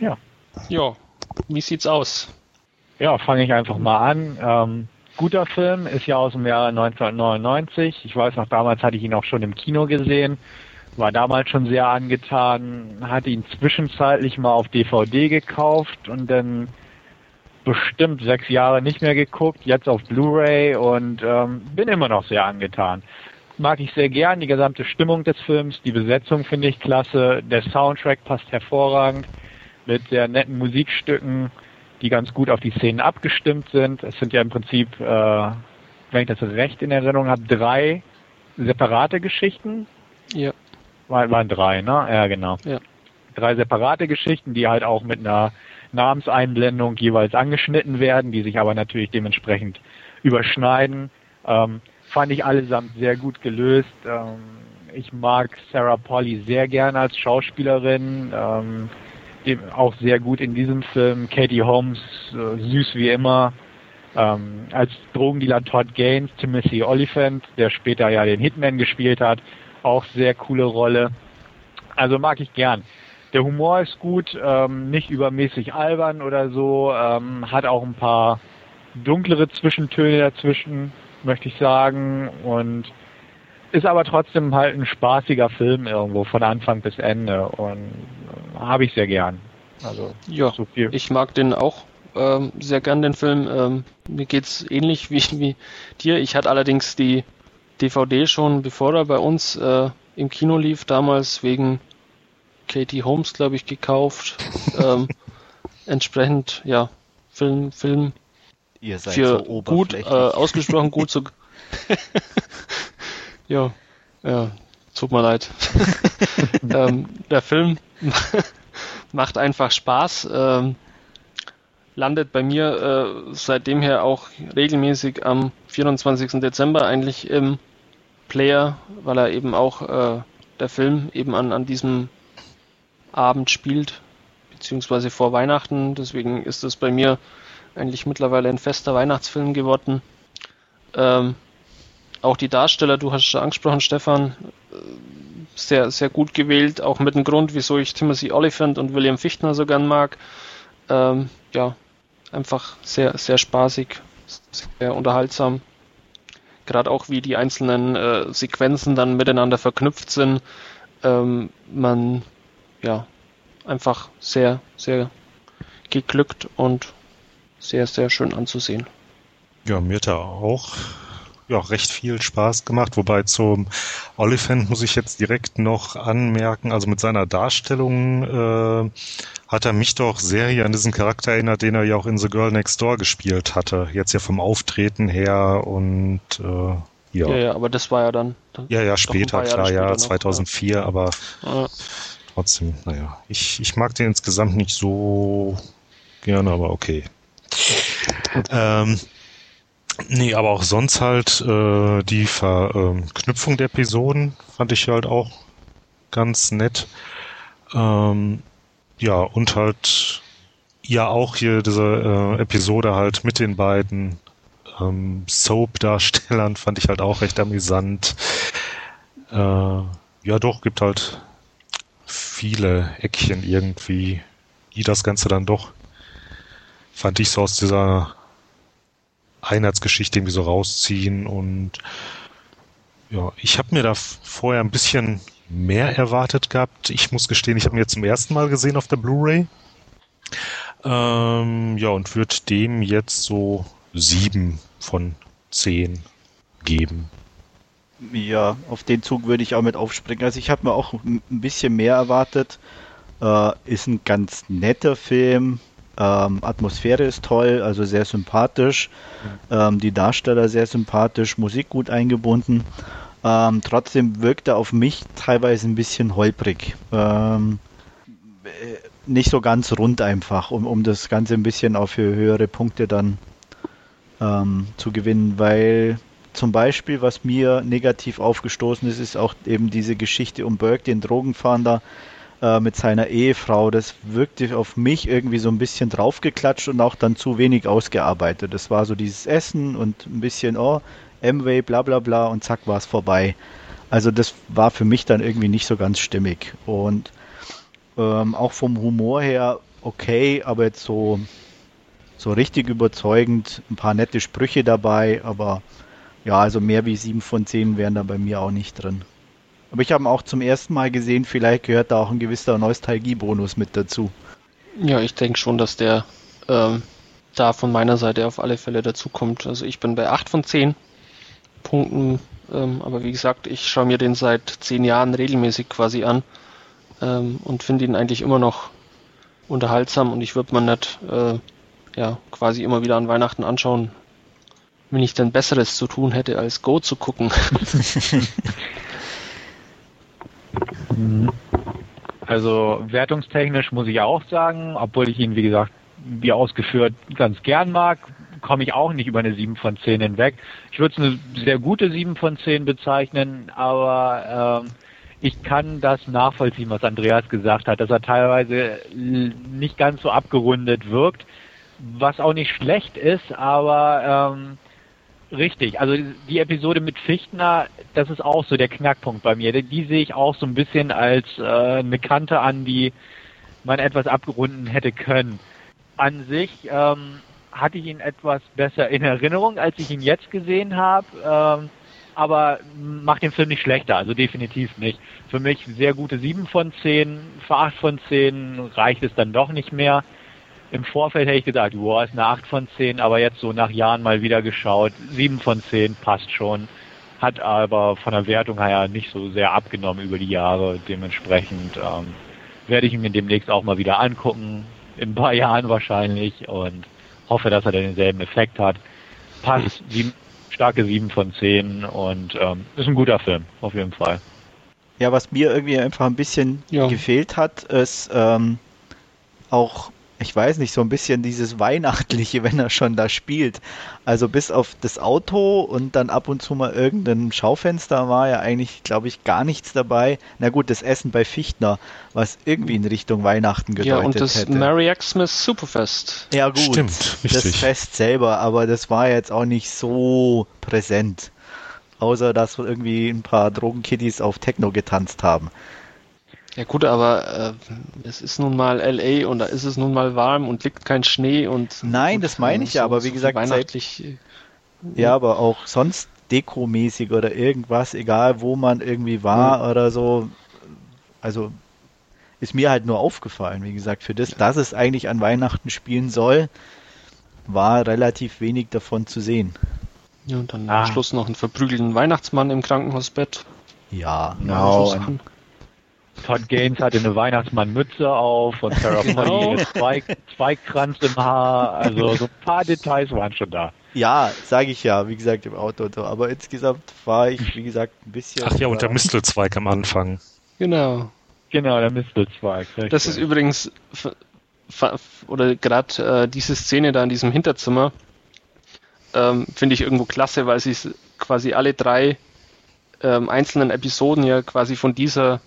Ja. Ja, wie sieht's aus? Ja, fange ich einfach mal an. Ähm, guter Film, ist ja aus dem Jahr 1999. Ich weiß noch, damals hatte ich ihn auch schon im Kino gesehen. War damals schon sehr angetan, hatte ihn zwischenzeitlich mal auf DVD gekauft und dann bestimmt sechs Jahre nicht mehr geguckt, jetzt auf Blu-ray und ähm, bin immer noch sehr angetan. Mag ich sehr gern, die gesamte Stimmung des Films, die Besetzung finde ich klasse, der Soundtrack passt hervorragend mit sehr netten Musikstücken, die ganz gut auf die Szenen abgestimmt sind. Es sind ja im Prinzip, äh, wenn ich das recht in Erinnerung habe, drei separate Geschichten. Ja. War, waren drei, ne? Ja, genau. Ja. Drei separate Geschichten, die halt auch mit einer Namenseinblendung jeweils angeschnitten werden, die sich aber natürlich dementsprechend überschneiden. Ähm, fand ich allesamt sehr gut gelöst. Ähm, ich mag Sarah Polly sehr gerne als Schauspielerin. Ähm, auch sehr gut in diesem Film. Katie Holmes, äh, süß wie immer. Ähm, als Drogendealer Todd Gaines, Timothy Oliphant, der später ja den Hitman gespielt hat, auch sehr coole Rolle. Also mag ich gern. Der Humor ist gut, ähm, nicht übermäßig albern oder so, ähm, hat auch ein paar dunklere Zwischentöne dazwischen, möchte ich sagen, und ist aber trotzdem halt ein spaßiger Film irgendwo von Anfang bis Ende und äh, habe ich sehr gern. Also Ja, so viel. ich mag den auch ähm, sehr gern, den Film. Ähm, mir geht's ähnlich wie, wie dir. Ich hatte allerdings die DVD schon, bevor er bei uns äh, im Kino lief, damals wegen Katie Holmes, glaube ich, gekauft. ähm, entsprechend, ja, Film, Film Ihr seid für so gut, äh, ausgesprochen gut zu. ja, ja, tut mir leid. ähm, der Film macht einfach Spaß. Ähm, landet bei mir äh, seitdem her auch regelmäßig am 24. Dezember eigentlich im Player, weil er eben auch äh, der Film eben an, an diesem Abend spielt, beziehungsweise vor Weihnachten. Deswegen ist es bei mir eigentlich mittlerweile ein fester Weihnachtsfilm geworden. Ähm, auch die Darsteller, du hast schon angesprochen, Stefan, äh, sehr, sehr gut gewählt, auch mit dem Grund, wieso ich Timothy Oliphant und William Fichtner so gern mag. Ähm, ja, einfach sehr, sehr spaßig, sehr unterhaltsam. Gerade auch wie die einzelnen äh, Sequenzen dann miteinander verknüpft sind. Ähm, man ja, einfach sehr, sehr geglückt und sehr, sehr schön anzusehen. Ja, mir er auch ja, recht viel Spaß gemacht, wobei zum Oliphant muss ich jetzt direkt noch anmerken, also mit seiner Darstellung äh, hat er mich doch sehr an diesen Charakter erinnert, den er ja auch in The Girl Next Door gespielt hatte. Jetzt ja vom Auftreten her und äh, ja. Ja, ja, aber das war ja dann. Ja, ja, später, klar, ja, 2004, noch, aber ja. trotzdem, naja. Ich, ich mag den insgesamt nicht so gerne, aber okay. ähm, nee, aber auch sonst halt äh, die Verknüpfung der Episoden fand ich halt auch ganz nett. Ähm, ja, und halt ja auch hier diese äh, Episode halt mit den beiden ähm, Soap-Darstellern fand ich halt auch recht amüsant. Äh, ja, doch, gibt halt viele Eckchen irgendwie, die das Ganze dann doch, fand ich so aus dieser Einheitsgeschichte irgendwie so rausziehen und ja, ich habe mir da vorher ein bisschen mehr erwartet gehabt. Ich muss gestehen, ich habe ihn jetzt zum ersten Mal gesehen auf der Blu-ray. Ähm, ja, und würde dem jetzt so sieben von zehn geben. Ja, auf den Zug würde ich auch mit aufspringen. Also ich habe mir auch ein bisschen mehr erwartet. Äh, ist ein ganz netter Film. Ähm, Atmosphäre ist toll, also sehr sympathisch. Ähm, die Darsteller sehr sympathisch, Musik gut eingebunden. Ähm, trotzdem wirkt er auf mich teilweise ein bisschen holprig. Ähm, äh, nicht so ganz rund einfach, um, um das Ganze ein bisschen auf höhere Punkte dann ähm, zu gewinnen, weil zum Beispiel, was mir negativ aufgestoßen ist, ist auch eben diese Geschichte um Burke, den Drogenfahnder äh, mit seiner Ehefrau. Das wirkte auf mich irgendwie so ein bisschen draufgeklatscht und auch dann zu wenig ausgearbeitet. Das war so dieses Essen und ein bisschen, oh, M-Way, bla bla bla und zack war es vorbei. Also das war für mich dann irgendwie nicht so ganz stimmig. Und ähm, auch vom Humor her okay, aber jetzt so, so richtig überzeugend, ein paar nette Sprüche dabei, aber ja, also mehr wie sieben von zehn wären da bei mir auch nicht drin. Aber ich habe ihn auch zum ersten Mal gesehen, vielleicht gehört da auch ein gewisser Nostalgiebonus mit dazu. Ja, ich denke schon, dass der ähm, da von meiner Seite auf alle Fälle dazukommt. Also ich bin bei 8 von 10 Punkten, ähm, aber wie gesagt, ich schaue mir den seit 10 Jahren regelmäßig quasi an ähm, und finde ihn eigentlich immer noch unterhaltsam und ich würde man nicht äh, ja, quasi immer wieder an Weihnachten anschauen, wenn ich denn Besseres zu tun hätte, als Go zu gucken. Also wertungstechnisch muss ich auch sagen, obwohl ich ihn, wie gesagt, wie ausgeführt, ganz gern mag, komme ich auch nicht über eine 7 von 10 hinweg. Ich würde es eine sehr gute 7 von 10 bezeichnen, aber ähm, ich kann das nachvollziehen, was Andreas gesagt hat, dass er teilweise nicht ganz so abgerundet wirkt, was auch nicht schlecht ist, aber ähm, Richtig, also die Episode mit Fichtner, das ist auch so der Knackpunkt bei mir. Die sehe ich auch so ein bisschen als äh, eine Kante an, die man etwas abgerunden hätte können. An sich ähm, hatte ich ihn etwas besser in Erinnerung, als ich ihn jetzt gesehen habe, ähm, aber macht den Film nicht schlechter, also definitiv nicht. Für mich sehr gute 7 von 10, für 8 von 10 reicht es dann doch nicht mehr. Im Vorfeld hätte ich gesagt, wow, ist eine 8 von 10, aber jetzt so nach Jahren mal wieder geschaut, 7 von 10 passt schon. Hat aber von der Wertung her nicht so sehr abgenommen über die Jahre. Dementsprechend ähm, werde ich ihn mir demnächst auch mal wieder angucken, in ein paar Jahren wahrscheinlich und hoffe, dass er denselben Effekt hat. Passt, sieben, starke 7 von 10 und ähm, ist ein guter Film, auf jeden Fall. Ja, was mir irgendwie einfach ein bisschen ja. gefehlt hat, ist ähm, auch ich weiß nicht, so ein bisschen dieses Weihnachtliche, wenn er schon da spielt. Also bis auf das Auto und dann ab und zu mal irgendein Schaufenster war ja eigentlich, glaube ich, gar nichts dabei. Na gut, das Essen bei Fichtner, was irgendwie in Richtung Weihnachten gedeutet hätte. Ja, und das hätte. Mary Xmas Superfest. Ja gut, Stimmt, das Fest selber, aber das war jetzt auch nicht so präsent. Außer, dass irgendwie ein paar Drogenkitties auf Techno getanzt haben. Ja gut, aber äh, es ist nun mal LA und da ist es nun mal warm und liegt kein Schnee und. Nein, und, das meine ich ja, aber wie so gesagt, weihnachtlich. Äh, ja, aber auch sonst dekomäßig oder irgendwas, egal wo man irgendwie war mhm. oder so. Also ist mir halt nur aufgefallen. Wie gesagt, für das, dass es eigentlich an Weihnachten spielen soll, war relativ wenig davon zu sehen. Ja, und dann Ah. am Schluss noch einen verprügelten Weihnachtsmann im Krankenhausbett. Ja, Genau. So. Todd Gaines hatte eine Weihnachtsmann-Mütze auf und Sarah Genau. Polly Zweigkranz im Haar. Also so ein paar Details waren schon da. ja, sage ich ja, wie gesagt, im Auto und so. Aber insgesamt war ich, wie gesagt, ein bisschen. Ach ja, und der äh, Mistelzweig am Anfang. Genau. Genau, der Mistelzweig. richtig. Das ist übrigens, oder gerade äh, diese Szene da in diesem Hinterzimmer, ähm, finde ich irgendwo klasse, weil sie es quasi alle drei ähm, einzelnen Episoden ja quasi von dieser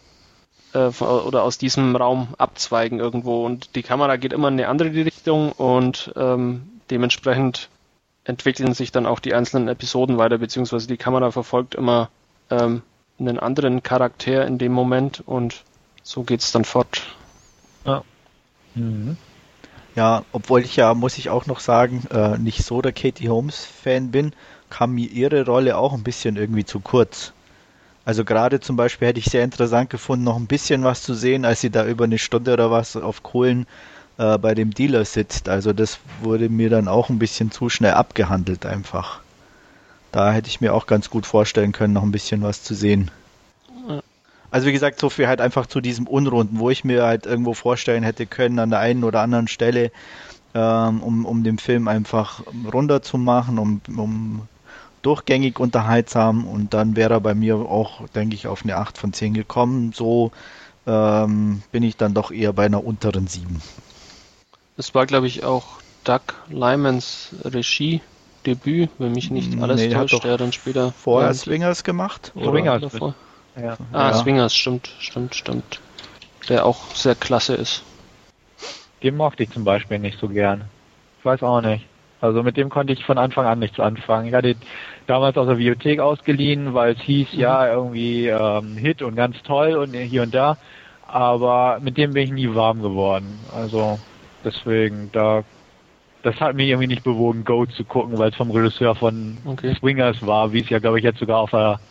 äh, oder aus diesem Raum abzweigen irgendwo und die Kamera geht immer in eine andere Richtung und ähm, dementsprechend entwickeln sich dann auch die einzelnen Episoden weiter, beziehungsweise die Kamera verfolgt immer ähm, einen anderen Charakter in dem Moment und so geht's dann fort. Mhm. Ja, obwohl ich ja, muss ich auch noch sagen, äh, nicht so der Katie Holmes Fan bin, kam mir ihre Rolle auch ein bisschen irgendwie zu kurz. Also gerade zum Beispiel hätte ich sehr interessant gefunden, noch ein bisschen was zu sehen, als sie da über eine Stunde oder was auf Kohlen äh, bei dem Dealer sitzt. Also das wurde mir dann auch ein bisschen zu schnell abgehandelt einfach. Da hätte ich mir auch ganz gut vorstellen können, noch ein bisschen was zu sehen. Also wie gesagt, so viel halt einfach zu diesem Unrunden, wo ich mir halt irgendwo vorstellen hätte können, an der einen oder anderen Stelle, ähm, um, um den Film einfach runter zu machen, um, um durchgängig unterhaltsam und dann wäre er bei mir auch, denke ich, auf eine 8 von 10 gekommen. So ähm, bin ich dann doch eher bei einer unteren 7. Es war, glaube ich, auch Doug Lymans Regie-Debüt, wenn mich nicht alles Nee, der hat täuscht, doch der dann später Vorher Swingers gemacht? oder? Swingers. davor. Ja. Ah, Ja. Swingers, stimmt, stimmt, stimmt. Der auch sehr klasse ist. Den mochte ich zum Beispiel nicht so gern. Ich weiß auch nicht. Also mit dem konnte ich von Anfang an nichts anfangen. Ich hatte ihn damals aus der Bibliothek ausgeliehen, weil es hieß, ja, irgendwie ähm, Hit und ganz toll und hier und da. Aber mit dem bin ich nie warm geworden. Also deswegen, da das hat mich irgendwie nicht bewogen, Go zu gucken, weil es vom Regisseur von Okay. Swingers war, wie es ja, glaube ich, jetzt sogar auf der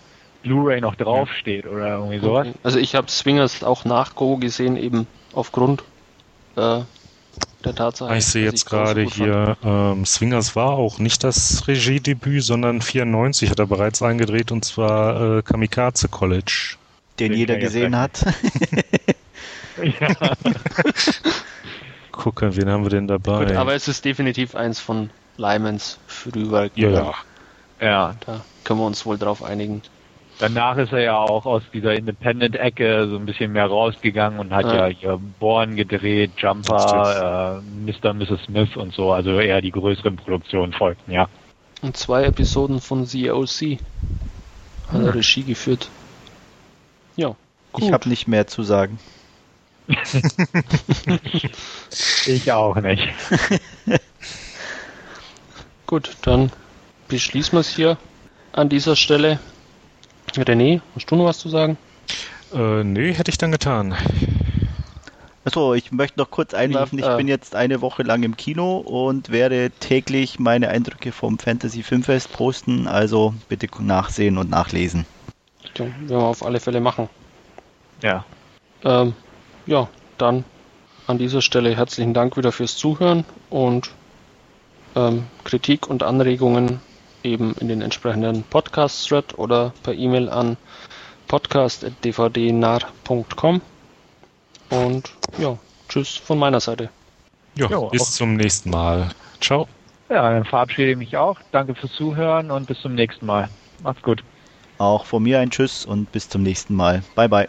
Blu-ray noch draufsteht oder irgendwie sowas. Also ich habe Swingers auch nach Go gesehen, eben aufgrund äh, der Tatsache. Ich sehe jetzt so gerade hier, ähm, Swingers war auch nicht das Regiedebüt, sondern 94 hat er bereits eingedreht und zwar äh, Kamikaze College. Den Den jeder gesehen hat. Ja. Gucke, wen haben wir denn dabei? Gut, aber es ist definitiv eins von Lymans Frühwerk. ja, ja. ja, Da können wir uns wohl drauf einigen. Danach ist er ja auch aus dieser Independent-Ecke so ein bisschen mehr rausgegangen und hat Ja. ja, hier Born gedreht, Jumper, äh, Mr. und Mrs. Smith und so, also eher die größeren Produktionen folgten, ja. Und zwei Episoden von The OC hat er Regie geführt. Ja, gut. Ich habe nicht mehr zu sagen. Ich auch nicht. Gut, dann beschließen wir es hier an dieser Stelle. René, hast du noch was zu sagen? Äh, nee, hätte ich dann getan. Achso, ich möchte noch kurz einwerfen, ich Äh. bin jetzt eine Woche lang im Kino und werde täglich meine Eindrücke vom Fantasy Filmfest posten, also bitte nachsehen und nachlesen. Ja, werden wir auf alle Fälle machen. Ja. Ähm, ja, dann an dieser Stelle herzlichen Dank wieder fürs Zuhören und ähm, Kritik und Anregungen eben in den entsprechenden Podcast-Thread oder per E-Mail an podcast.dvdnar.com und ja, tschüss von meiner Seite. Ja, Jo, bis auch- zum nächsten Mal. Ciao. Ja, dann verabschiede ich mich auch. Danke fürs Zuhören und bis zum nächsten Mal. Macht's gut. Auch von mir ein Tschüss und bis zum nächsten Mal. Bye bye.